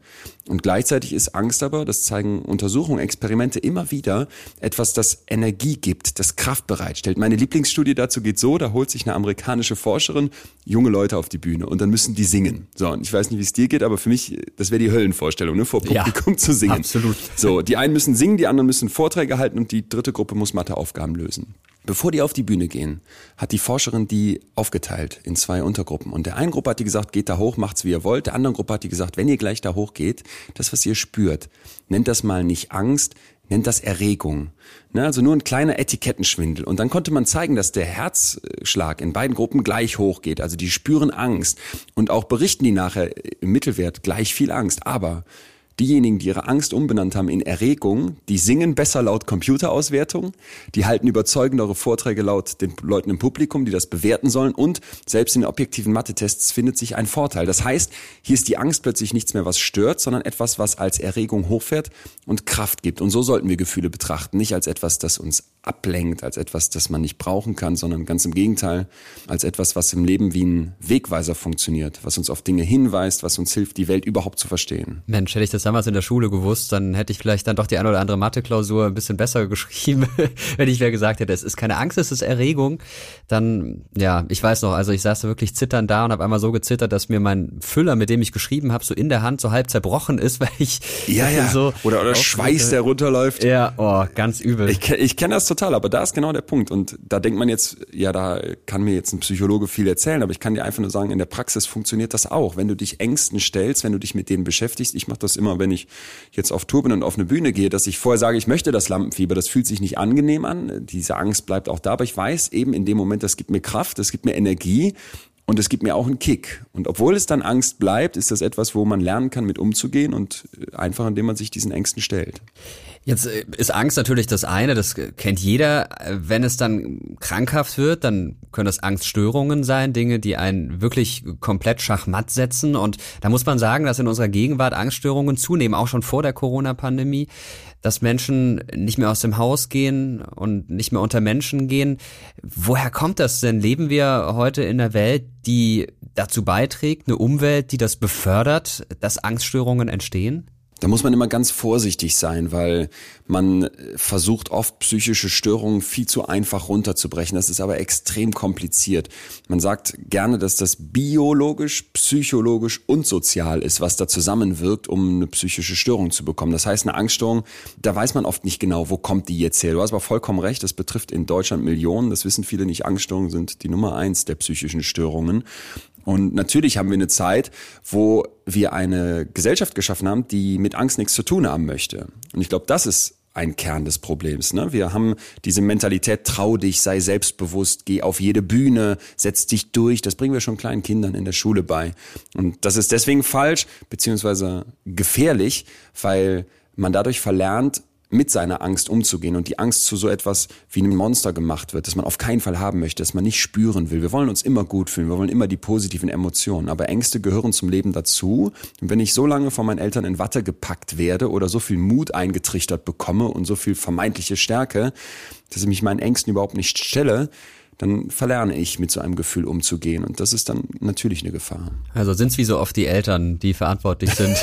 Und gleichzeitig ist Angst aber, das zeigen Untersuchungen, Experimente immer wieder, etwas, das Energie gibt, das Kraft bereitstellt. Meine Lieblingsstudie dazu geht so, da holt sich eine amerikanische Forscherin junge Leute auf die Bühne und dann müssen die singen. So, und ich weiß nicht, wie es dir geht, aber für mich, das wäre die Höllenvorstellung, ne, vor Publikum ja, zu singen. Absolut. So, die einen müssen singen, die anderen müssen Vorträge halten und die dritte Gruppe muss Matheaufgaben lösen. Bevor die auf die Bühne gehen, hat die Forscherin die aufgeteilt in zwei Untergruppen. Und der einen Gruppe hat die gesagt, geht da hoch, macht's wie ihr wollt. Der anderen Gruppe hat die gesagt, wenn ihr gleich da hoch geht, das, was ihr spürt, nennt das mal nicht Angst, nennt das Erregung. Ne, also nur ein kleiner Etikettenschwindel. Und dann konnte man zeigen, dass der Herzschlag in beiden Gruppen gleich hoch geht. Also die spüren Angst. Und auch berichten die nachher im Mittelwert gleich viel Angst. Aber Diejenigen, die ihre Angst umbenannt haben in Erregung, die singen besser laut Computerauswertung, die halten überzeugendere Vorträge laut den Leuten im Publikum, die das bewerten sollen und selbst in objektiven Mathe-Tests findet sich ein Vorteil. Das heißt, hier ist die Angst plötzlich nichts mehr, was stört, sondern etwas, was als Erregung hochfährt und Kraft gibt. Und so sollten wir Gefühle betrachten, nicht als etwas, das uns ablenkt, als etwas, das man nicht brauchen kann, sondern ganz im Gegenteil, als etwas, was im Leben wie ein Wegweiser funktioniert, was uns auf Dinge hinweist, was uns hilft, die Welt überhaupt zu verstehen. Mensch, hätte ich das damals in der Schule gewusst, dann hätte ich vielleicht dann doch die eine oder andere Mathe-Klausur ein bisschen besser geschrieben, wenn ich mir gesagt hätte, es ist keine Angst, es ist Erregung. Dann, ja, ich weiß noch, also ich saß da wirklich zitternd da und habe einmal so gezittert, dass mir mein Füller, mit dem ich geschrieben habe, so in der Hand so halb zerbrochen ist, weil ich ja, ja. so oder oder Schweiß, der runterläuft. Ja, oh, ganz übel. Ich, ich kenne das total, aber da ist genau der Punkt. Und da denkt man jetzt, ja, da kann mir jetzt ein Psychologe viel erzählen, aber ich kann dir einfach nur sagen, in der Praxis funktioniert das auch. Wenn du dich Ängsten stellst, wenn du dich mit denen beschäftigst, ich mache das immer immer, wenn ich jetzt auf Tour bin und auf eine Bühne gehe, dass ich vorher sage, ich möchte das Lampenfieber, das fühlt sich nicht angenehm an, diese Angst bleibt auch da, aber ich weiß eben in dem Moment, das gibt mir Kraft, das gibt mir Energie und es gibt mir auch einen Kick. Und obwohl es dann Angst bleibt, ist das etwas, wo man lernen kann, mit umzugehen und einfach, indem man sich diesen Ängsten stellt. Jetzt äh, ist Angst natürlich das eine, das kennt jeder. Wenn es dann krankhaft wird, dann können das Angststörungen sein, Dinge, die einen wirklich komplett schachmatt setzen. Und da muss man sagen, dass in unserer Gegenwart Angststörungen zunehmen, auch schon vor der Corona-Pandemie, dass Menschen nicht mehr aus dem Haus gehen und nicht mehr unter Menschen gehen. Woher kommt das denn? Leben wir heute in einer Welt, die dazu beiträgt, eine Umwelt, die das befördert, dass Angststörungen entstehen? Da muss man immer ganz vorsichtig sein, weil man versucht oft psychische Störungen viel zu einfach runterzubrechen. Das ist aber extrem kompliziert. Man sagt gerne, dass das biologisch, psychologisch und sozial ist, was da zusammenwirkt, um eine psychische Störung zu bekommen. Das heißt, eine Angststörung, da weiß man oft nicht genau, wo kommt die jetzt her. Du hast aber vollkommen recht, das betrifft in Deutschland Millionen. Das wissen viele nicht. Angststörungen sind die Nummer eins der psychischen Störungen. Und natürlich haben wir eine Zeit, wo wir eine Gesellschaft geschaffen haben, die mit Angst nichts zu tun haben möchte. Und ich glaube, das ist ein Kern des Problems. Ne? Wir haben diese Mentalität, trau dich, sei selbstbewusst, geh auf jede Bühne, setz dich durch. Das bringen wir schon kleinen Kindern in der Schule bei. Und das ist deswegen falsch, beziehungsweise gefährlich, weil man dadurch verlernt, mit seiner Angst umzugehen und die Angst zu so etwas wie einem Monster gemacht wird, das man auf keinen Fall haben möchte, das man nicht spüren will. Wir wollen uns immer gut fühlen, wir wollen immer die positiven Emotionen, aber Ängste gehören zum Leben dazu. Und wenn ich so lange von meinen Eltern in Watte gepackt werde oder so viel Mut eingetrichtert bekomme und so viel vermeintliche Stärke, dass ich mich meinen Ängsten überhaupt nicht stelle, dann verlerne ich mit so einem Gefühl umzugehen und das ist dann natürlich eine Gefahr. Also sind es wie so oft die Eltern, die verantwortlich sind?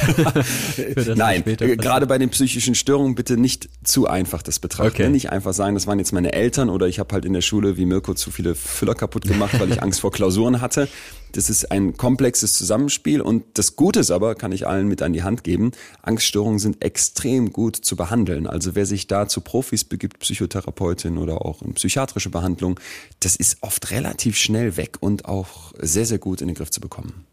Nein, gerade bei den psychischen Störungen bitte nicht zu einfach das betrachten. Okay. Nicht einfach sagen, das waren jetzt meine Eltern oder ich habe halt in der Schule wie Mirko zu viele Füller kaputt gemacht, weil ich Angst vor Klausuren hatte. Das ist ein komplexes Zusammenspiel und das Gute ist aber, kann ich allen mit an die Hand geben, Angststörungen sind extrem gut zu behandeln. Also wer sich da zu Profis begibt, Psychotherapeutin oder auch in psychiatrische Behandlung, das ist oft relativ schnell weg und auch sehr, sehr gut in den Griff zu bekommen.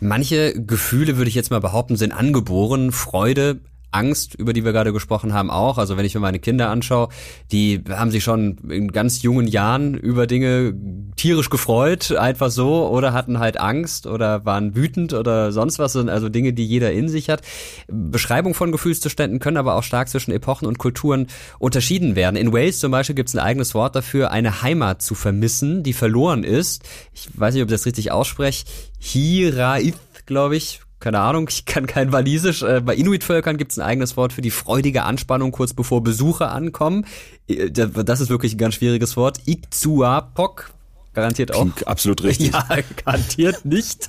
Manche Gefühle, würde ich jetzt mal behaupten, sind angeboren. Freude, Angst, über die wir gerade gesprochen haben, auch. Also wenn ich mir meine Kinder anschaue, die haben sich schon in ganz jungen Jahren über Dinge tierisch gefreut, einfach so, oder hatten halt Angst oder waren wütend oder sonst was, also Dinge, die jeder in sich hat. Beschreibung von Gefühlszuständen können aber auch stark zwischen Epochen und Kulturen unterschieden werden. In Wales zum Beispiel gibt es ein eigenes Wort dafür, eine Heimat zu vermissen, die verloren ist. Ich weiß nicht, ob ich das richtig ausspreche. Hiraith, glaube ich, keine Ahnung, ich kann kein Walisisch. Äh, bei Inuit-Völkern gibt es ein eigenes Wort für die freudige Anspannung kurz bevor Besucher ankommen. Äh, das ist wirklich ein ganz schwieriges Wort. Ikzuapok, garantiert auch. Klingt absolut richtig. Ja, garantiert nicht.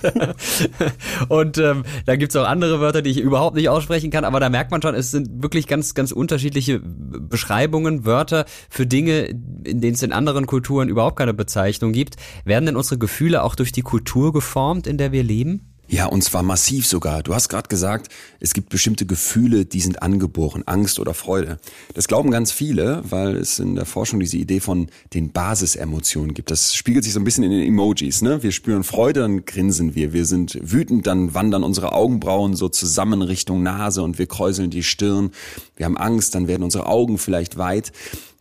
und ähm, da gibt's auch andere Wörter, die ich überhaupt nicht aussprechen kann, aber da merkt man schon, es sind wirklich ganz, ganz unterschiedliche Beschreibungen, Wörter für Dinge, in denen es in anderen Kulturen überhaupt keine Bezeichnung gibt. Werden denn unsere Gefühle auch durch die Kultur geformt, in der wir leben? Ja, und zwar massiv sogar. Du hast gerade gesagt, es gibt bestimmte Gefühle, die sind angeboren, Angst oder Freude. Das glauben ganz viele, weil es in der Forschung diese Idee von den Basisemotionen gibt. Das spiegelt sich so ein bisschen in den Emojis. Ne? Wir spüren Freude, dann grinsen wir. Wir sind wütend, dann wandern unsere Augenbrauen so zusammen Richtung Nase und wir kräuseln die Stirn. Wir haben Angst, dann werden unsere Augen vielleicht weit.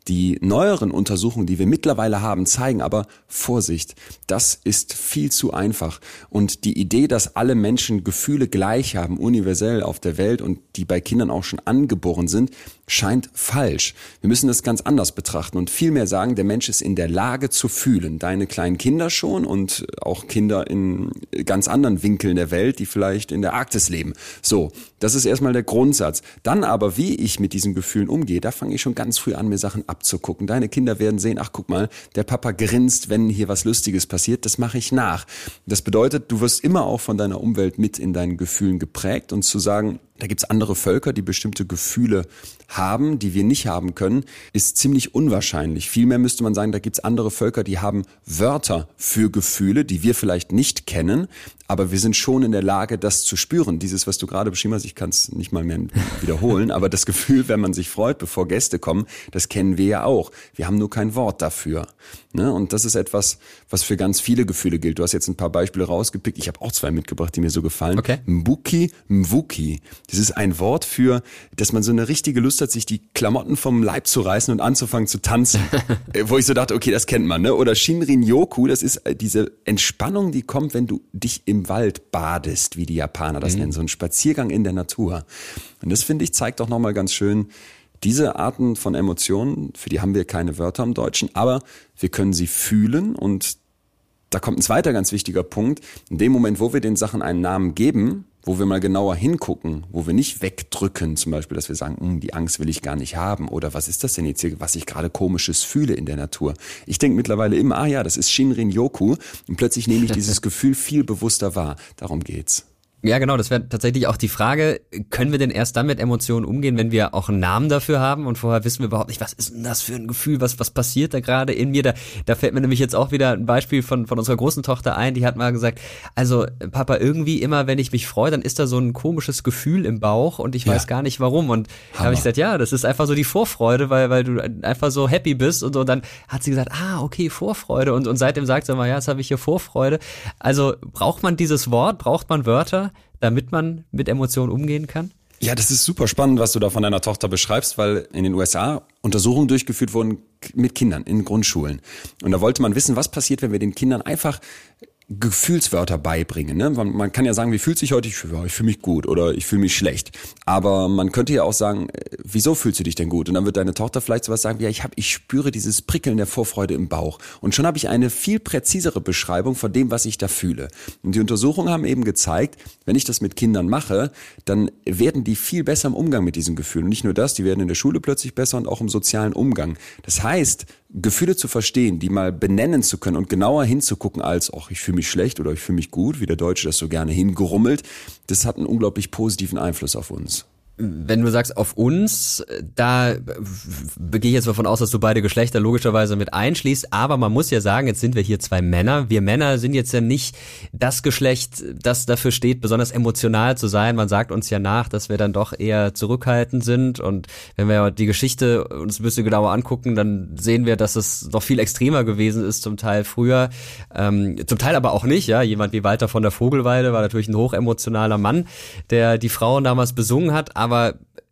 Die neueren Untersuchungen, die wir mittlerweile haben, zeigen aber Vorsicht. Das ist viel zu einfach. Und die Idee, dass alle Menschen Gefühle gleich haben, universell auf der Welt und die bei Kindern auch schon angeboren sind, scheint falsch. Wir müssen das ganz anders betrachten und vielmehr sagen, der Mensch ist in der Lage zu fühlen. Deine kleinen Kinder schon und auch Kinder in ganz anderen Winkeln der Welt, die vielleicht in der Arktis leben. So, das ist erstmal der Grundsatz. Dann aber, wie ich mit diesen Gefühlen umgehe, da fange ich schon ganz früh an, mir Sachen abzugucken. Deine Kinder werden sehen, ach guck mal, der Papa grinst, wenn hier was Lustiges passiert, das mache ich nach. Das bedeutet, du wirst immer auch von deiner Umwelt mit in deinen Gefühlen geprägt und zu sagen, da gibt's andere Völker, die bestimmte Gefühle haben, die wir nicht haben können, ist ziemlich unwahrscheinlich. Vielmehr müsste man sagen, da gibt's andere Völker, die haben Wörter für Gefühle, die wir vielleicht nicht kennen, aber wir sind schon in der Lage, das zu spüren. Dieses, was du gerade beschrieben hast, ich kann es nicht mal mehr wiederholen, aber das Gefühl, wenn man sich freut, bevor Gäste kommen, das kennen wir ja auch. Wir haben nur kein Wort dafür. Ne? Und das ist etwas, was für ganz viele Gefühle gilt. Du hast jetzt ein paar Beispiele rausgepickt. Ich habe auch zwei mitgebracht, die mir so gefallen. Okay. Mbuki, Mvuki. Das ist ein Wort für, dass man so eine richtige Lust hat, sich die Klamotten vom Leib zu reißen und anzufangen zu tanzen. Äh, wo ich so dachte, okay, das kennt man, ne? Oder Shinrin-yoku, das ist äh, diese Entspannung, die kommt, wenn du dich im Wald badest, wie die Japaner das mhm. nennen, so ein Spaziergang in der Natur. Und das finde ich zeigt doch nochmal ganz schön, diese Arten von Emotionen, für die haben wir keine Wörter im Deutschen, aber wir können sie fühlen und da kommt ein zweiter ganz wichtiger Punkt. In dem Moment, wo wir den Sachen einen Namen geben, wo wir mal genauer hingucken, wo wir nicht wegdrücken, zum Beispiel, dass wir sagen, hm, die Angst will ich gar nicht haben oder was ist das denn jetzt hier, was ich gerade komisches fühle in der Natur. Ich denke mittlerweile immer, ah ja, das ist Shinrin Yoku und plötzlich nehme ich dieses Gefühl viel bewusster wahr. Darum geht's. Ja, genau, das wäre tatsächlich auch die Frage, können wir denn erst dann mit Emotionen umgehen, wenn wir auch einen Namen dafür haben und vorher wissen wir überhaupt nicht, was ist denn das für ein Gefühl, was, was passiert da gerade in mir? Da, da fällt mir nämlich jetzt auch wieder ein Beispiel von, von unserer großen Tochter ein, die hat mal gesagt, also Papa, irgendwie immer, wenn ich mich freue, dann ist da so ein komisches Gefühl im Bauch und ich ja. weiß gar nicht warum. Und da habe ich gesagt, ja, das ist einfach so die Vorfreude, weil, weil du einfach so happy bist und so. Und dann hat sie gesagt, ah, okay, Vorfreude. Und, und seitdem sagt sie immer, ja, jetzt habe ich hier Vorfreude. Also braucht man dieses Wort, braucht man Wörter? Damit man mit Emotionen umgehen kann? Ja, das ist super spannend, was du da von deiner Tochter beschreibst, weil in den USA Untersuchungen durchgeführt wurden mit Kindern in Grundschulen. Und da wollte man wissen, was passiert, wenn wir den Kindern einfach Gefühlswörter beibringen. Ne? Man, man, kann ja sagen, wie fühlt sich heute? Ich, ich fühle mich gut oder ich fühle mich schlecht. Aber man könnte ja auch sagen, äh, wieso fühlst du dich denn gut? Und dann wird deine Tochter vielleicht sowas sagen, wie, ja, ich habe, ich spüre dieses Prickeln der Vorfreude im Bauch. Und schon habe ich eine viel präzisere Beschreibung von dem, was ich da fühle. Und die Untersuchungen haben eben gezeigt, wenn ich das mit Kindern mache, dann werden die viel besser im Umgang mit diesen Gefühlen. Und nicht nur das, die werden in der Schule plötzlich besser und auch im sozialen Umgang. Das heißt, Gefühle zu verstehen, die mal benennen zu können und genauer hinzugucken als, ach, ich fühle mich schlecht oder ich fühle mich gut, wie der Deutsche das so gerne hingerummelt, das hat einen unglaublich positiven Einfluss auf uns wenn du sagst auf uns, da gehe ich jetzt davon aus, dass du beide Geschlechter logischerweise mit einschließt, aber man muss ja sagen, jetzt sind wir hier zwei Männer. Wir Männer sind jetzt ja nicht das Geschlecht, das dafür steht, besonders emotional zu sein. Man sagt uns ja nach, dass wir dann doch eher zurückhaltend sind und wenn wir die Geschichte uns ein bisschen genauer angucken, dann sehen wir, dass es noch viel extremer gewesen ist, zum Teil früher, ähm, zum Teil aber auch nicht. Ja, jemand wie Walter von der Vogelweide war natürlich ein hochemotionaler Mann, der die Frauen damals besungen hat aber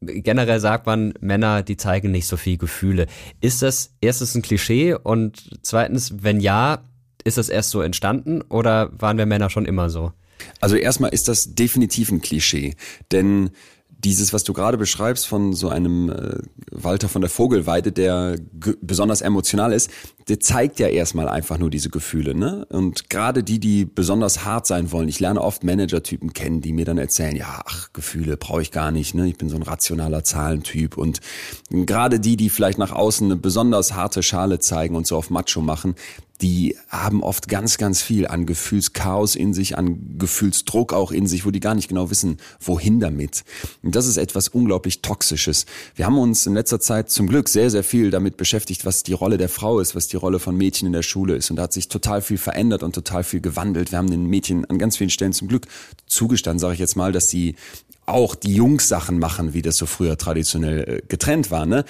generell sagt man, Männer, die zeigen nicht so viel Gefühle. Ist das erstens ein Klischee und zweitens, wenn ja, ist das erst so entstanden oder waren wir Männer schon immer so? Also erstmal ist das definitiv ein Klischee, denn dieses, was du gerade beschreibst von so einem äh, Walter von der Vogelweide, der besonders emotional ist, der zeigt ja erstmal einfach nur diese Gefühle, ne? Und gerade die, die besonders hart sein wollen, ich lerne oft Manager-Typen kennen, die mir dann erzählen, ja, ach, Gefühle brauche ich gar nicht, ne? Ich bin so ein rationaler Zahlentyp und gerade die, die vielleicht nach außen eine besonders harte Schale zeigen und so auf Macho machen, die haben oft ganz, ganz viel an Gefühlschaos in sich, an Gefühlsdruck auch in sich, wo die gar nicht genau wissen, wohin damit. Und das ist etwas unglaublich Toxisches. Wir haben uns in letzter Zeit zum Glück sehr, sehr viel damit beschäftigt, was die Rolle der Frau ist, was die Rolle von Mädchen in der Schule ist. Und da hat sich total viel verändert und total viel gewandelt. Wir haben den Mädchen an ganz vielen Stellen zum Glück zugestanden, sage ich jetzt mal, dass sie auch die Jungs Sachen machen, wie das so früher traditionell äh, getrennt war. Ne?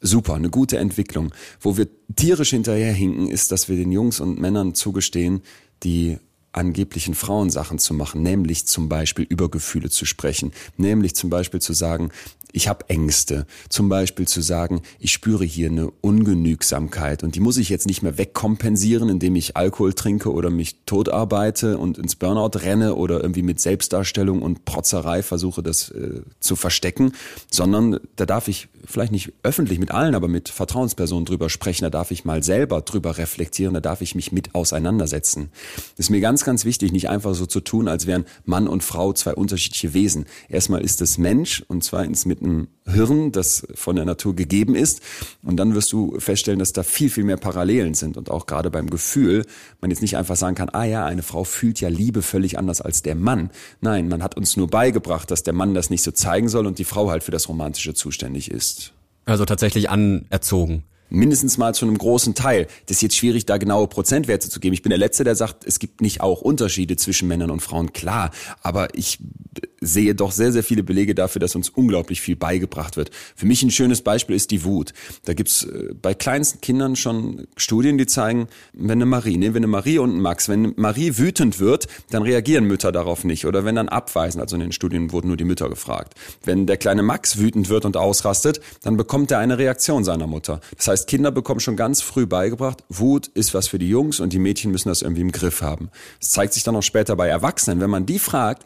Super, eine gute Entwicklung. Wo wir tierisch hinterherhinken, ist, dass wir den Jungs und Männern zugestehen, die angeblichen Frauensachen zu machen, nämlich zum Beispiel über Gefühle zu sprechen, nämlich zum Beispiel zu sagen, ich habe Ängste. Zum Beispiel zu sagen, ich spüre hier eine Ungenügsamkeit und die muss ich jetzt nicht mehr wegkompensieren, indem ich Alkohol trinke oder mich totarbeite und ins Burnout renne oder irgendwie mit Selbstdarstellung und Protzerei versuche, das äh, zu verstecken, sondern da darf ich vielleicht nicht öffentlich mit allen, aber mit Vertrauenspersonen drüber sprechen, da darf ich mal selber drüber reflektieren, da darf ich mich mit auseinandersetzen. Das ist mir ganz, ganz wichtig, nicht einfach so zu tun, als wären Mann und Frau zwei unterschiedliche Wesen. Erstmal ist es Mensch und zweitens mit einem Hirn, das von der Natur gegeben ist. Und dann wirst du feststellen, dass da viel, viel mehr Parallelen sind. Und auch gerade beim Gefühl, man jetzt nicht einfach sagen kann, ah ja, eine Frau fühlt ja Liebe völlig anders als der Mann. Nein, man hat uns nur beigebracht, dass der Mann das nicht so zeigen soll und die Frau halt für das Romantische zuständig ist. Also tatsächlich anerzogen mindestens mal zu einem großen Teil. Das ist jetzt schwierig, da genaue Prozentwerte zu geben. Ich bin der Letzte, der sagt, es gibt nicht auch Unterschiede zwischen Männern und Frauen. Klar, aber ich sehe doch sehr, sehr viele Belege dafür, dass uns unglaublich viel beigebracht wird. Für mich ein schönes Beispiel ist die Wut. Da gibt's äh, bei kleinsten Kindern schon Studien, die zeigen, wenn eine Marie, nehmen wir eine Marie und einen Max, wenn Marie wütend wird, dann reagieren Mütter darauf nicht. Oder wenn dann abweisen, also in den Studien wurden nur die Mütter gefragt. Wenn der kleine Max wütend wird und ausrastet, dann bekommt er eine Reaktion seiner Mutter. Das heißt, Kinder bekommen schon ganz früh beigebracht, Wut ist was für die Jungs und die Mädchen müssen das irgendwie im Griff haben. Es zeigt sich dann auch später bei Erwachsenen, wenn man die fragt,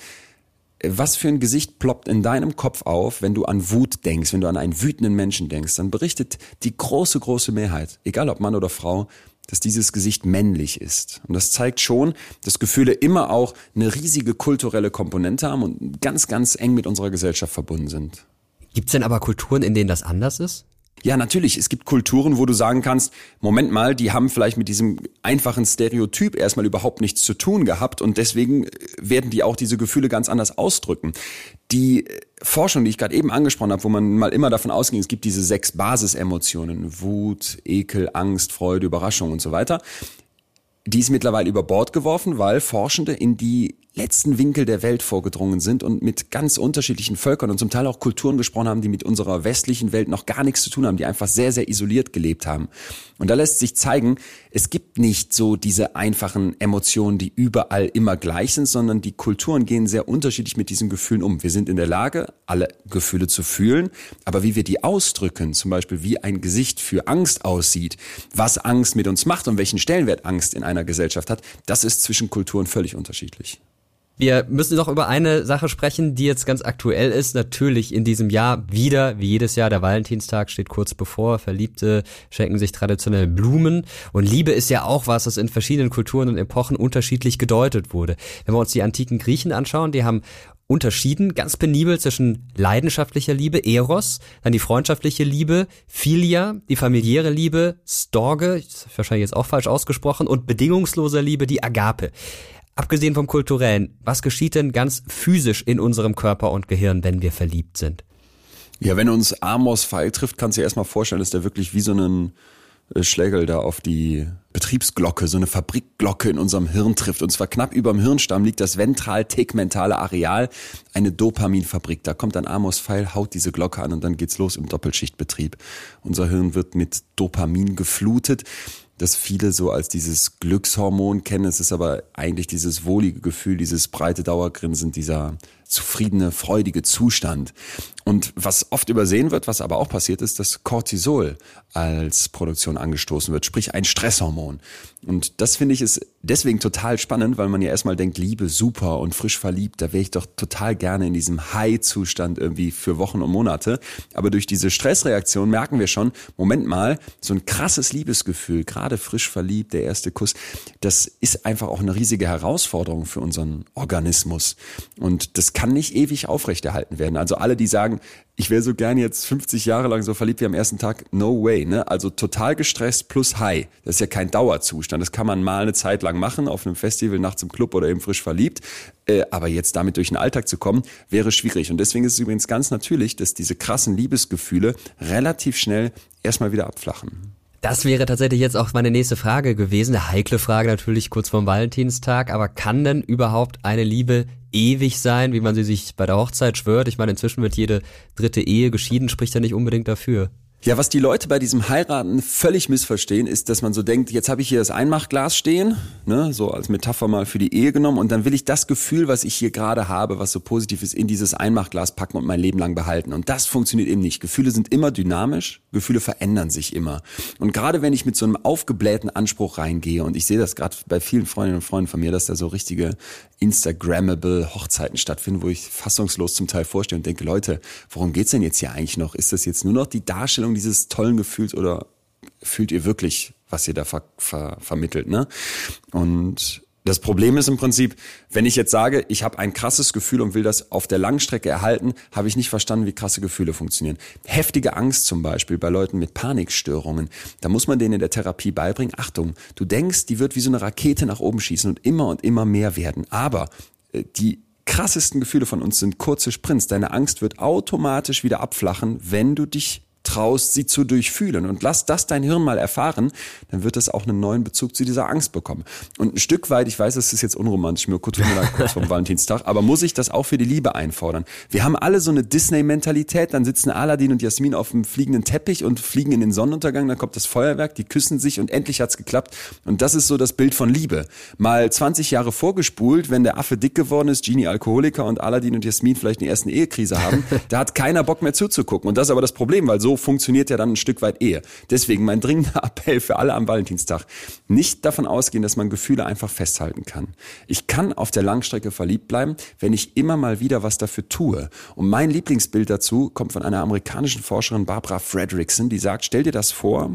was für ein Gesicht ploppt in deinem Kopf auf, wenn du an Wut denkst, wenn du an einen wütenden Menschen denkst, dann berichtet die große, große Mehrheit, egal ob Mann oder Frau, dass dieses Gesicht männlich ist. Und das zeigt schon, dass Gefühle immer auch eine riesige kulturelle Komponente haben und ganz, ganz eng mit unserer Gesellschaft verbunden sind. Gibt es denn aber Kulturen, in denen das anders ist? Ja, natürlich. Es gibt Kulturen, wo du sagen kannst, Moment mal, die haben vielleicht mit diesem einfachen Stereotyp erstmal überhaupt nichts zu tun gehabt und deswegen werden die auch diese Gefühle ganz anders ausdrücken. Die Forschung, die ich gerade eben angesprochen habe, wo man mal immer davon ausging, es gibt diese sechs Basisemotionen, Wut, Ekel, Angst, Freude, Überraschung und so weiter, die ist mittlerweile über Bord geworfen, weil Forschende in die letzten Winkel der Welt vorgedrungen sind und mit ganz unterschiedlichen Völkern und zum Teil auch Kulturen gesprochen haben, die mit unserer westlichen Welt noch gar nichts zu tun haben, die einfach sehr, sehr isoliert gelebt haben. Und da lässt sich zeigen, es gibt nicht so diese einfachen Emotionen, die überall immer gleich sind, sondern die Kulturen gehen sehr unterschiedlich mit diesen Gefühlen um. Wir sind in der Lage, alle Gefühle zu fühlen, aber wie wir die ausdrücken, zum Beispiel wie ein Gesicht für Angst aussieht, was Angst mit uns macht und welchen Stellenwert Angst in einer Gesellschaft hat, das ist zwischen Kulturen völlig unterschiedlich. Wir müssen noch über eine Sache sprechen, die jetzt ganz aktuell ist. Natürlich in diesem Jahr wieder, wie jedes Jahr, der Valentinstag steht kurz bevor. Verliebte schenken sich traditionell Blumen. Und Liebe ist ja auch was, das in verschiedenen Kulturen und Epochen unterschiedlich gedeutet wurde. Wenn wir uns die antiken Griechen anschauen, die haben unterschieden, ganz penibel zwischen leidenschaftlicher Liebe, Eros, dann die freundschaftliche Liebe, Philia, die familiäre Liebe, Storge, wahrscheinlich jetzt auch falsch ausgesprochen, und bedingungsloser Liebe, die Agape. Abgesehen vom kulturellen, was geschieht denn ganz physisch in unserem Körper und Gehirn, wenn wir verliebt sind? Ja, wenn uns Amos Pfeil trifft, kannst du dir erstmal vorstellen, dass der wirklich wie so einen äh, Schlägel da auf die Betriebsglocke, so eine Fabrikglocke in unserem Hirn trifft. Und zwar knapp über dem Hirnstamm liegt das ventral-tegmentale Areal, eine Dopaminfabrik. Da kommt ein Amos Pfeil, haut diese Glocke an und dann geht's los im Doppelschichtbetrieb. Unser Hirn wird mit Dopamin geflutet das viele so als dieses Glückshormon kennen. Es ist aber eigentlich dieses wohlige Gefühl, dieses breite Dauergrinsen, dieser zufriedene, freudige Zustand. Und was oft übersehen wird, was aber auch passiert ist, dass Cortisol als Produktion angestoßen wird, sprich ein Stresshormon. Und das finde ich ist deswegen total spannend, weil man ja erstmal denkt, Liebe super und frisch verliebt, da wäre ich doch total gerne in diesem High-Zustand irgendwie für Wochen und Monate. Aber durch diese Stressreaktion merken wir schon, Moment mal, so ein krasses Liebesgefühl, gerade frisch verliebt, der erste Kuss, das ist einfach auch eine riesige Herausforderung für unseren Organismus. Und das kann nicht ewig aufrechterhalten werden. Also alle, die sagen, ich wäre so gern jetzt 50 Jahre lang so verliebt wie am ersten Tag, no way, ne? Also total gestresst plus high. Das ist ja kein Dauerzustand. Das kann man mal eine Zeit lang machen, auf einem Festival, nachts im Club oder eben frisch verliebt. Äh, aber jetzt damit durch den Alltag zu kommen, wäre schwierig. Und deswegen ist es übrigens ganz natürlich, dass diese krassen Liebesgefühle relativ schnell erstmal wieder abflachen. Das wäre tatsächlich jetzt auch meine nächste Frage gewesen. Eine heikle Frage natürlich kurz vorm Valentinstag. Aber kann denn überhaupt eine Liebe ewig sein, wie man sie sich bei der Hochzeit schwört? Ich meine, inzwischen wird jede dritte Ehe geschieden, spricht ja nicht unbedingt dafür. Ja, was die Leute bei diesem Heiraten völlig missverstehen, ist, dass man so denkt, jetzt habe ich hier das Einmachglas stehen, ne, so als Metapher mal für die Ehe genommen, und dann will ich das Gefühl, was ich hier gerade habe, was so positiv ist, in dieses Einmachglas packen und mein Leben lang behalten. Und das funktioniert eben nicht. Gefühle sind immer dynamisch, Gefühle verändern sich immer. Und gerade wenn ich mit so einem aufgeblähten Anspruch reingehe, und ich sehe das gerade bei vielen Freundinnen und Freunden von mir, dass da so richtige Instagrammable Hochzeiten stattfinden, wo ich fassungslos zum Teil vorstehe und denke, Leute, worum geht's denn jetzt hier eigentlich noch? Ist das jetzt nur noch die Darstellung dieses tollen Gefühls oder fühlt ihr wirklich, was ihr da ver ver vermittelt? Ne? Und das Problem ist im Prinzip, wenn ich jetzt sage, ich habe ein krasses Gefühl und will das auf der Langstrecke erhalten, habe ich nicht verstanden, wie krasse Gefühle funktionieren. Heftige Angst zum Beispiel bei Leuten mit Panikstörungen, da muss man denen in der Therapie beibringen, Achtung, du denkst, die wird wie so eine Rakete nach oben schießen und immer und immer mehr werden. Aber äh, die krassesten Gefühle von uns sind kurze Sprints. Deine Angst wird automatisch wieder abflachen, wenn du dich traust, sie zu durchfühlen. Und lass das dein Hirn mal erfahren, dann wird es auch einen neuen Bezug zu dieser Angst bekommen. Und ein Stück weit, ich weiß, es ist jetzt unromantisch, mir kurz, kurz vom Valentinstag, aber muss ich das auch für die Liebe einfordern? Wir haben alle so eine Disney-Mentalität, dann sitzen Aladdin und Jasmin auf dem fliegenden Teppich und fliegen in den Sonnenuntergang, dann kommt das Feuerwerk, die küssen sich und endlich hat's geklappt. Und das ist so das Bild von Liebe. Mal 20 Jahre vorgespult, wenn der Affe dick geworden ist, Genie Alkoholiker und Aladdin und Jasmin vielleicht eine erste Ehekrise haben, da hat keiner Bock mehr zuzugucken. Und das ist aber das Problem, weil so funktioniert ja dann ein Stück weit Ehe. Deswegen mein dringender Appell für alle am Valentinstag. Nicht davon ausgehen, dass man Gefühle einfach festhalten kann. Ich kann auf der Langstrecke verliebt bleiben, wenn ich immer mal wieder was dafür tue. Und mein Lieblingsbild dazu kommt von einer amerikanischen Forscherin Barbara Fredrickson, die sagt, stell dir das vor,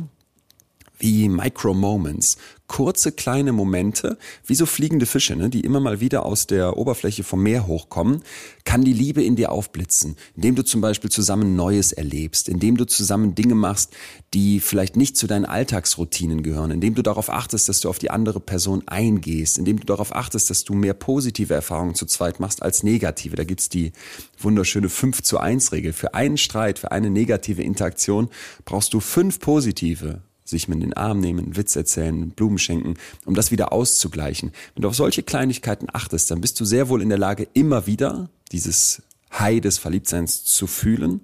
wie Micro-Moments, kurze kleine Momente, wie so fliegende Fische, ne, die immer mal wieder aus der Oberfläche vom Meer hochkommen, kann die Liebe in dir aufblitzen, indem du zum Beispiel zusammen Neues erlebst, indem du zusammen Dinge machst, die vielleicht nicht zu deinen Alltagsroutinen gehören, indem du darauf achtest, dass du auf die andere Person eingehst, indem du darauf achtest, dass du mehr positive Erfahrungen zu zweit machst als negative. Da gibt's die wunderschöne 5 zu 1 Regel. Für einen Streit, für eine negative Interaktion brauchst du fünf positive sich mit den Arm nehmen, einen Witz erzählen, Blumen schenken, um das wieder auszugleichen. Wenn du auf solche Kleinigkeiten achtest, dann bist du sehr wohl in der Lage, immer wieder dieses High des Verliebtseins zu fühlen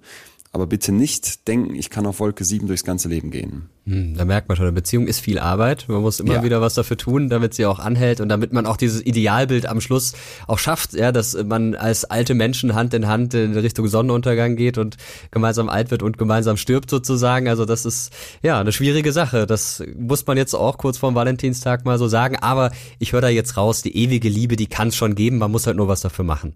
aber bitte nicht denken, ich kann auf Wolke 7 durchs ganze Leben gehen. Hm, da merkt man schon, eine Beziehung ist viel Arbeit. Man muss immer ja. wieder was dafür tun, damit sie auch anhält und damit man auch dieses Idealbild am Schluss auch schafft, ja, dass man als alte Menschen Hand in Hand in Richtung Sonnenuntergang geht und gemeinsam alt wird und gemeinsam stirbt sozusagen. Also das ist ja eine schwierige Sache. Das muss man jetzt auch kurz vorm Valentinstag mal so sagen. Aber ich höre da jetzt raus, die ewige Liebe, die kann es schon geben. Man muss halt nur was dafür machen.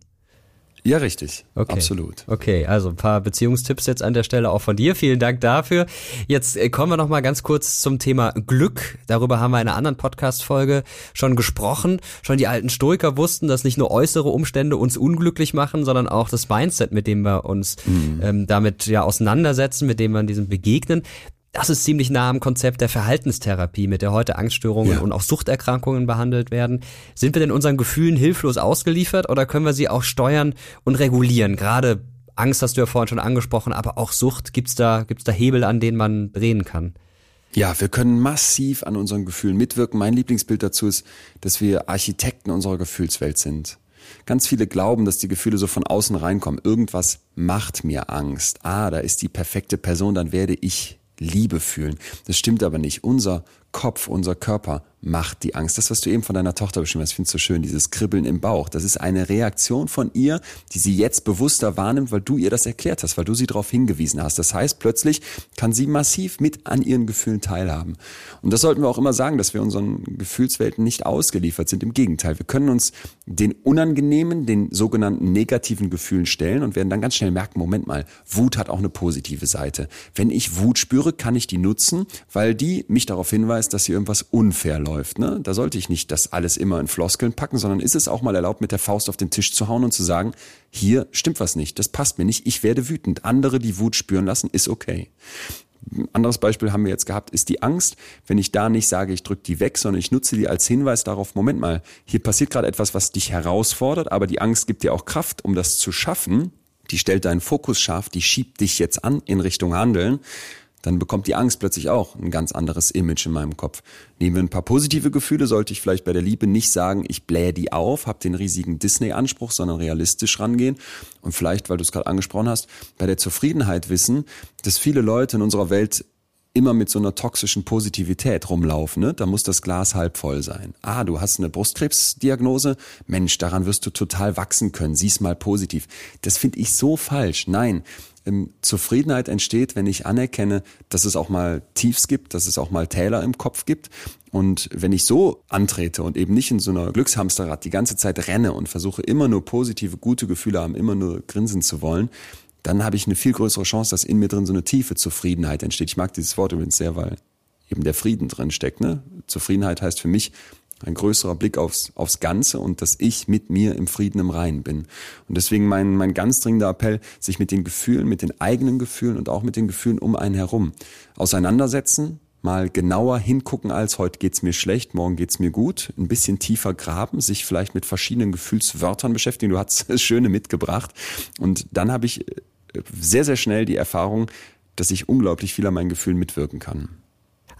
Ja, richtig. Okay. Absolut. Okay, also ein paar Beziehungstipps jetzt an der Stelle auch von dir. Vielen Dank dafür. Jetzt äh, kommen wir noch mal ganz kurz zum Thema Glück. Darüber haben wir in einer anderen Podcast-Folge schon gesprochen. Schon die alten Stoiker wussten, dass nicht nur äußere Umstände uns unglücklich machen, sondern auch das Mindset, mit dem wir uns mhm. ähm, damit ja auseinandersetzen, mit dem wir diesem begegnen das ist ziemlich nah am Konzept der Verhaltenstherapie, mit der heute Angststörungen ja. und auch Suchterkrankungen behandelt werden. Sind wir denn unseren Gefühlen hilflos ausgeliefert oder können wir sie auch steuern und regulieren? Gerade Angst hast du ja vorhin schon angesprochen, aber auch Sucht, gibt's da, gibt's da Hebel, an denen man drehen kann? Ja, wir können massiv an unseren Gefühlen mitwirken. Mein Lieblingsbild dazu ist, dass wir Architekten unserer Gefühlswelt sind. Ganz viele glauben, dass die Gefühle so von außen reinkommen. Irgendwas macht mir Angst. Ah, da ist die perfekte Person, dann werde ich Liebe fühlen. Das stimmt aber nicht. Unser Kopf, unser Körper macht die Angst. Das, was du eben von deiner Tochter beschrieben hast, findest du so schön, dieses Kribbeln im Bauch. Das ist eine Reaktion von ihr, die sie jetzt bewusster wahrnimmt, weil du ihr das erklärt hast, weil du sie darauf hingewiesen hast. Das heißt, plötzlich kann sie massiv mit an ihren Gefühlen teilhaben. Und das sollten wir auch immer sagen, dass wir unseren Gefühlswelten nicht ausgeliefert sind. Im Gegenteil, wir können uns den unangenehmen, den sogenannten negativen Gefühlen stellen und werden dann ganz schnell merken, Moment mal, Wut hat auch eine positive Seite. Wenn ich Wut spüre, kann ich die nutzen, weil die mich darauf hinweist, dass hier irgendwas unfair läuft läuft. Ne? Da sollte ich nicht das alles immer in Floskeln packen, sondern ist es auch mal erlaubt, mit der Faust auf den Tisch zu hauen und zu sagen, hier stimmt was nicht, das passt mir nicht, ich werde wütend. Andere, die Wut spüren lassen, ist okay. Ein anderes Beispiel haben wir jetzt gehabt, ist die Angst. Wenn ich da nicht sage, ich drücke die weg, sondern ich nutze die als Hinweis darauf, Moment mal, hier passiert gerade etwas, was dich herausfordert, aber die Angst gibt dir auch Kraft, um das zu schaffen. Die stellt deinen Fokus scharf, die schiebt dich jetzt an in Richtung Handeln dann bekommt die Angst plötzlich auch ein ganz anderes Image in meinem Kopf. Nehmen wir ein paar positive Gefühle, sollte ich vielleicht bei der Liebe nicht sagen, ich blähe die auf, habe den riesigen Disney-Anspruch, sondern realistisch rangehen. Und vielleicht, weil du es gerade angesprochen hast, bei der Zufriedenheit wissen, dass viele Leute in unserer Welt immer mit so einer toxischen Positivität rumlaufen. Ne? Da muss das Glas halb voll sein. Ah, du hast eine Brustkrebsdiagnose. Mensch, daran wirst du total wachsen können. Sieh's mal positiv. Das finde ich so falsch. Nein, Zufriedenheit entsteht, wenn ich anerkenne, dass es auch mal Tiefs gibt, dass es auch mal Täler im Kopf gibt. Und wenn ich so antrete und eben nicht in so einer Glückshamsterrad die ganze Zeit renne und versuche immer nur positive, gute Gefühle haben, immer nur grinsen zu wollen, dann habe ich eine viel größere Chance, dass in mir drin so eine tiefe Zufriedenheit entsteht. Ich mag dieses Wort übrigens sehr, weil eben der Frieden drin steckt. Ne? Zufriedenheit heißt für mich, ein größerer Blick aufs, aufs Ganze und dass ich mit mir im Frieden im Reinen bin. Und deswegen mein, mein ganz dringender Appell, sich mit den Gefühlen, mit den eigenen Gefühlen und auch mit den Gefühlen um einen herum auseinandersetzen, mal genauer hingucken als heute geht's mir schlecht, morgen geht's mir gut, ein bisschen tiefer graben, sich vielleicht mit verschiedenen Gefühlswörtern beschäftigen. Du hast das Schöne mitgebracht. Und dann habe ich äh, sehr, sehr schnell die Erfahrung, dass ich unglaublich viel an meinen Gefühlen mitwirken kann.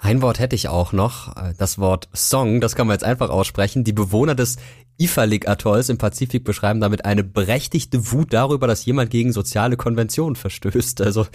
Ein Wort hätte ich auch noch, äh, das Wort Song, das kann man jetzt einfach aussprechen. Die Bewohner des Ifalik-Atolls im Pazifik beschreiben damit eine berechtigte Wut darüber, dass jemand gegen soziale Konventionen verstößt. Also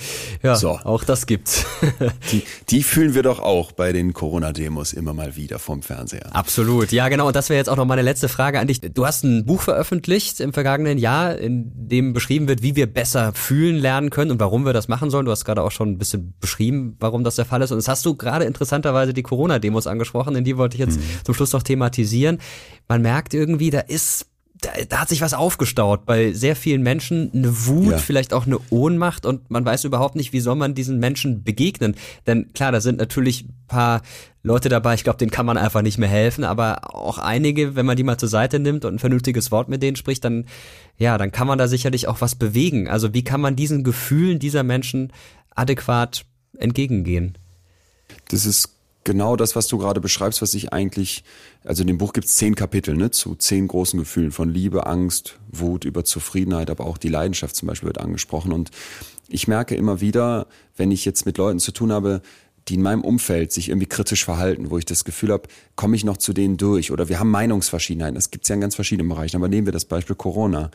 ja, so. auch das gibt's. Die, die fühlen wir doch auch bei den Corona-Demos immer mal wieder vom Fernseher. Absolut, ja genau. Und das wäre jetzt auch noch meine letzte Frage an dich. Du hast ein Buch veröffentlicht im vergangenen Jahr, in dem beschrieben wird, wie wir besser fühlen lernen können und warum wir das machen sollen. Du hast gerade auch schon ein bisschen beschrieben, warum das der Fall ist. Und das hast du gerade interessanterweise die Corona-Demos angesprochen, in die wollte ich jetzt mhm. zum Schluss noch thematisieren. Man merkt irgendwie, da ist da, da hat sich was aufgestaut bei sehr vielen Menschen, eine Wut, ja. vielleicht auch eine Ohnmacht und man weiß überhaupt nicht, wie soll man diesen Menschen begegnen. Denn klar, da sind natürlich paar Leute dabei, ich glaube, denen kann man einfach nicht mehr helfen, aber auch einige, wenn man die mal zur Seite nimmt und ein vernünftiges Wort mit denen spricht, dann ja, dann kann man da sicherlich auch was bewegen. Also wie kann man diesen Gefühlen dieser Menschen adäquat entgegengehen? Das ist genau das, was du gerade beschreibst, was ich eigentlich, also in dem Buch gibt es zehn Kapitel, ne, zu zehn großen Gefühlen, von Liebe, Angst, Wut über Zufriedenheit, aber auch die Leidenschaft zum Beispiel wird angesprochen. Und ich merke immer wieder, wenn ich jetzt mit Leuten zu tun habe, die in meinem Umfeld sich irgendwie kritisch verhalten, wo ich das Gefühl habe, komme ich noch zu denen durch oder wir haben Meinungsverschiedenheiten. Das gibt es ja in ganz verschiedenen Bereichen, aber nehmen wir das Beispiel Corona.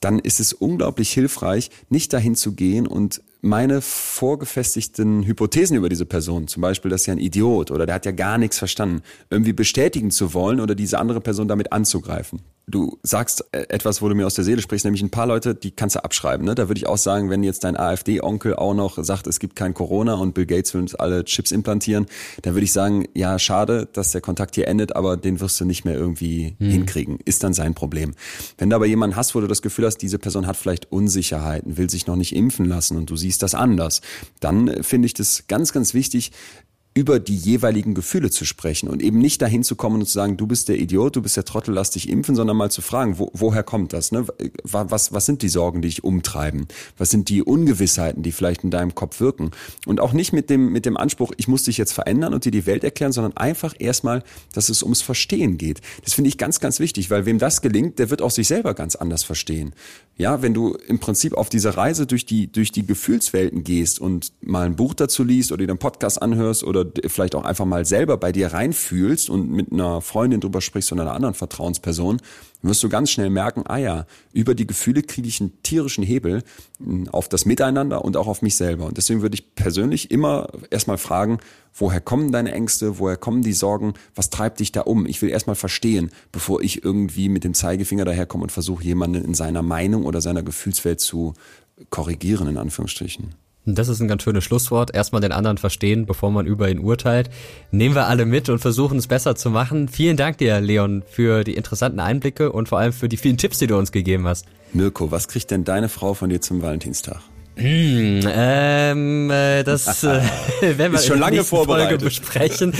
Dann ist es unglaublich hilfreich, nicht dahin zu gehen und meine vorgefestigten Hypothesen über diese Person, zum Beispiel, dass er ein Idiot oder der hat ja gar nichts verstanden, irgendwie bestätigen zu wollen oder diese andere Person damit anzugreifen du sagst äh, etwas, wo du mir aus der Seele sprichst, nämlich ein paar Leute, die kannst du abschreiben. Ne? Da würde ich auch sagen, wenn jetzt dein AfD-Onkel auch noch sagt, es gibt kein Corona und Bill Gates will uns alle Chips implantieren, dann würde ich sagen, ja, schade, dass der Kontakt hier endet, aber den wirst du nicht mehr irgendwie hm. hinkriegen. Ist dann sein Problem. Wenn du aber jemanden hast, wo du das Gefühl hast, diese Person hat vielleicht Unsicherheiten, will sich noch nicht impfen lassen und du siehst das anders, dann finde ich das ganz, ganz wichtig, über die jeweiligen Gefühle zu sprechen und eben nicht dahin zu kommen und zu sagen, du bist der Idiot, du bist der Trottel, lass dich impfen, sondern mal zu fragen, wo, woher kommt das? Ne? Was, was sind die Sorgen, die dich umtreiben? Was sind die Ungewissheiten, die vielleicht in deinem Kopf wirken? Und auch nicht mit dem, mit dem Anspruch, ich muss dich jetzt verändern und dir die Welt erklären, sondern einfach erstmal, dass es ums Verstehen geht. Das finde ich ganz, ganz wichtig, weil wem das gelingt, der wird auch sich selber ganz anders verstehen. Ja, wenn du im Prinzip auf dieser Reise durch die, durch die Gefühlswelten gehst und mal ein Buch dazu liest oder dir einen Podcast anhörst oder vielleicht auch einfach mal selber bei dir reinfühlst und mit einer Freundin drüber sprichst oder einer anderen Vertrauensperson, wirst du ganz schnell merken, ah ja, über die Gefühle kriege ich einen tierischen Hebel hm, auf das Miteinander und auch auf mich selber. Und deswegen würde ich persönlich immer erstmal fragen, woher kommen deine Ängste, woher kommen die Sorgen, was treibt dich da um? Ich will erstmal verstehen, bevor ich irgendwie mit dem Zeigefinger daherkomme und versuche, jemanden in seiner Meinung oder seiner Gefühlswelt zu korrigieren, in Anführungsstrichen. Das ist ein ganz schönes Schlusswort. Erstmal den anderen verstehen, bevor man über ihn urteilt. Nehmen wir alle mit und versuchen es besser zu machen. Vielen Dank dir, Leon, für die interessanten Einblicke und vor allem für die vielen Tipps, die du uns gegeben hast. Mirko, was kriegt denn deine Frau von dir zum Valentinstag? Hm, ähm, äh, das äh, werden wir ist schon lange Folge besprechen.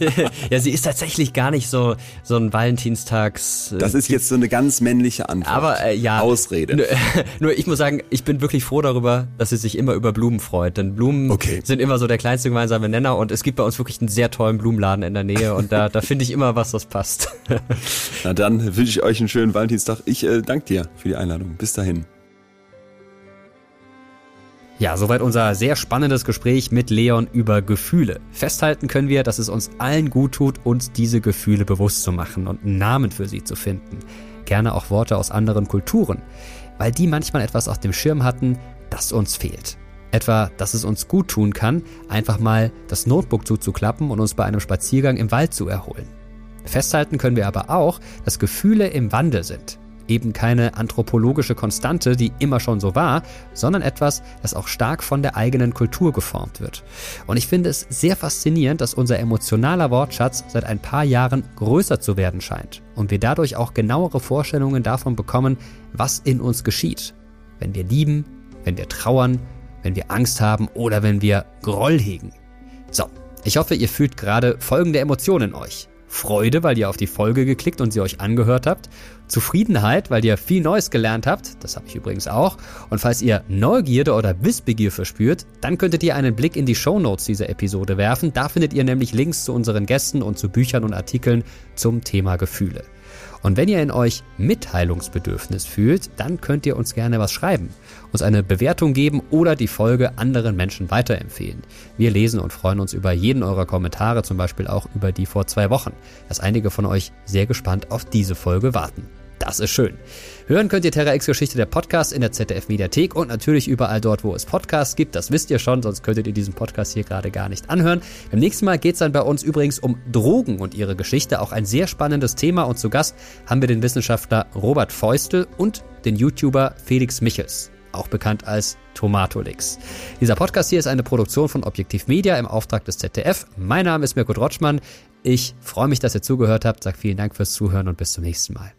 ja, sie ist tatsächlich gar nicht so so ein Valentinstags. Äh, das ist jetzt so eine ganz männliche Antwort. Aber äh, ja, Ausrede. Nur, nur ich muss sagen, ich bin wirklich froh darüber, dass sie sich immer über Blumen freut, denn Blumen okay. sind immer so der kleinste gemeinsame Nenner und es gibt bei uns wirklich einen sehr tollen Blumenladen in der Nähe und da da finde ich immer was, das passt. Na dann wünsche ich euch einen schönen Valentinstag. Ich äh, danke dir für die Einladung. Bis dahin. Ja, soweit unser sehr spannendes Gespräch mit Leon über Gefühle. Festhalten können wir, dass es uns allen gut tut, uns diese Gefühle bewusst zu machen und einen Namen für sie zu finden. Gerne auch Worte aus anderen Kulturen, weil die manchmal etwas auf dem Schirm hatten, das uns fehlt. Etwa, dass es uns gut tun kann, einfach mal das Notebook zuzuklappen und uns bei einem Spaziergang im Wald zu erholen. Festhalten können wir aber auch, dass Gefühle im Wandel sind eben keine anthropologische Konstante, die immer schon so war, sondern etwas, das auch stark von der eigenen Kultur geformt wird. Und ich finde es sehr faszinierend, dass unser emotionaler Wortschatz seit ein paar Jahren größer zu werden scheint und wir dadurch auch genauere Vorstellungen davon bekommen, was in uns geschieht. Wenn wir lieben, wenn wir trauern, wenn wir Angst haben oder wenn wir Groll hegen. So, ich hoffe, ihr fühlt gerade folgende Emotionen in euch. Freude, weil ihr auf die Folge geklickt und sie euch angehört habt. Zufriedenheit, weil ihr viel Neues gelernt habt. Das habe ich übrigens auch. Und falls ihr Neugierde oder Wissbegier verspürt, dann könntet ihr einen Blick in die Show Notes dieser Episode werfen. Da findet ihr nämlich Links zu unseren Gästen und zu Büchern und Artikeln zum Thema Gefühle. Und wenn ihr in euch Mitteilungsbedürfnis fühlt, dann könnt ihr uns gerne was schreiben, uns eine Bewertung geben oder die Folge anderen Menschen weiterempfehlen. Wir lesen und freuen uns über jeden eurer Kommentare, zum Beispiel auch über die vor zwei Wochen, dass einige von euch sehr gespannt auf diese Folge warten. Das ist schön. Hören könnt ihr Terra X Geschichte der Podcast in der ZDF Mediathek und natürlich überall dort, wo es Podcasts gibt. Das wisst ihr schon, sonst könntet ihr diesen Podcast hier gerade gar nicht anhören. Beim nächsten Mal geht es dann bei uns übrigens um Drogen und ihre Geschichte. Auch ein sehr spannendes Thema und zu Gast haben wir den Wissenschaftler Robert Feustel und den YouTuber Felix Michels auch bekannt als Tomatolix. Dieser Podcast hier ist eine Produktion von Objektiv Media im Auftrag des ZDF. Mein Name ist Mirko Drotschmann. Ich freue mich, dass ihr zugehört habt, sage vielen Dank fürs Zuhören und bis zum nächsten Mal.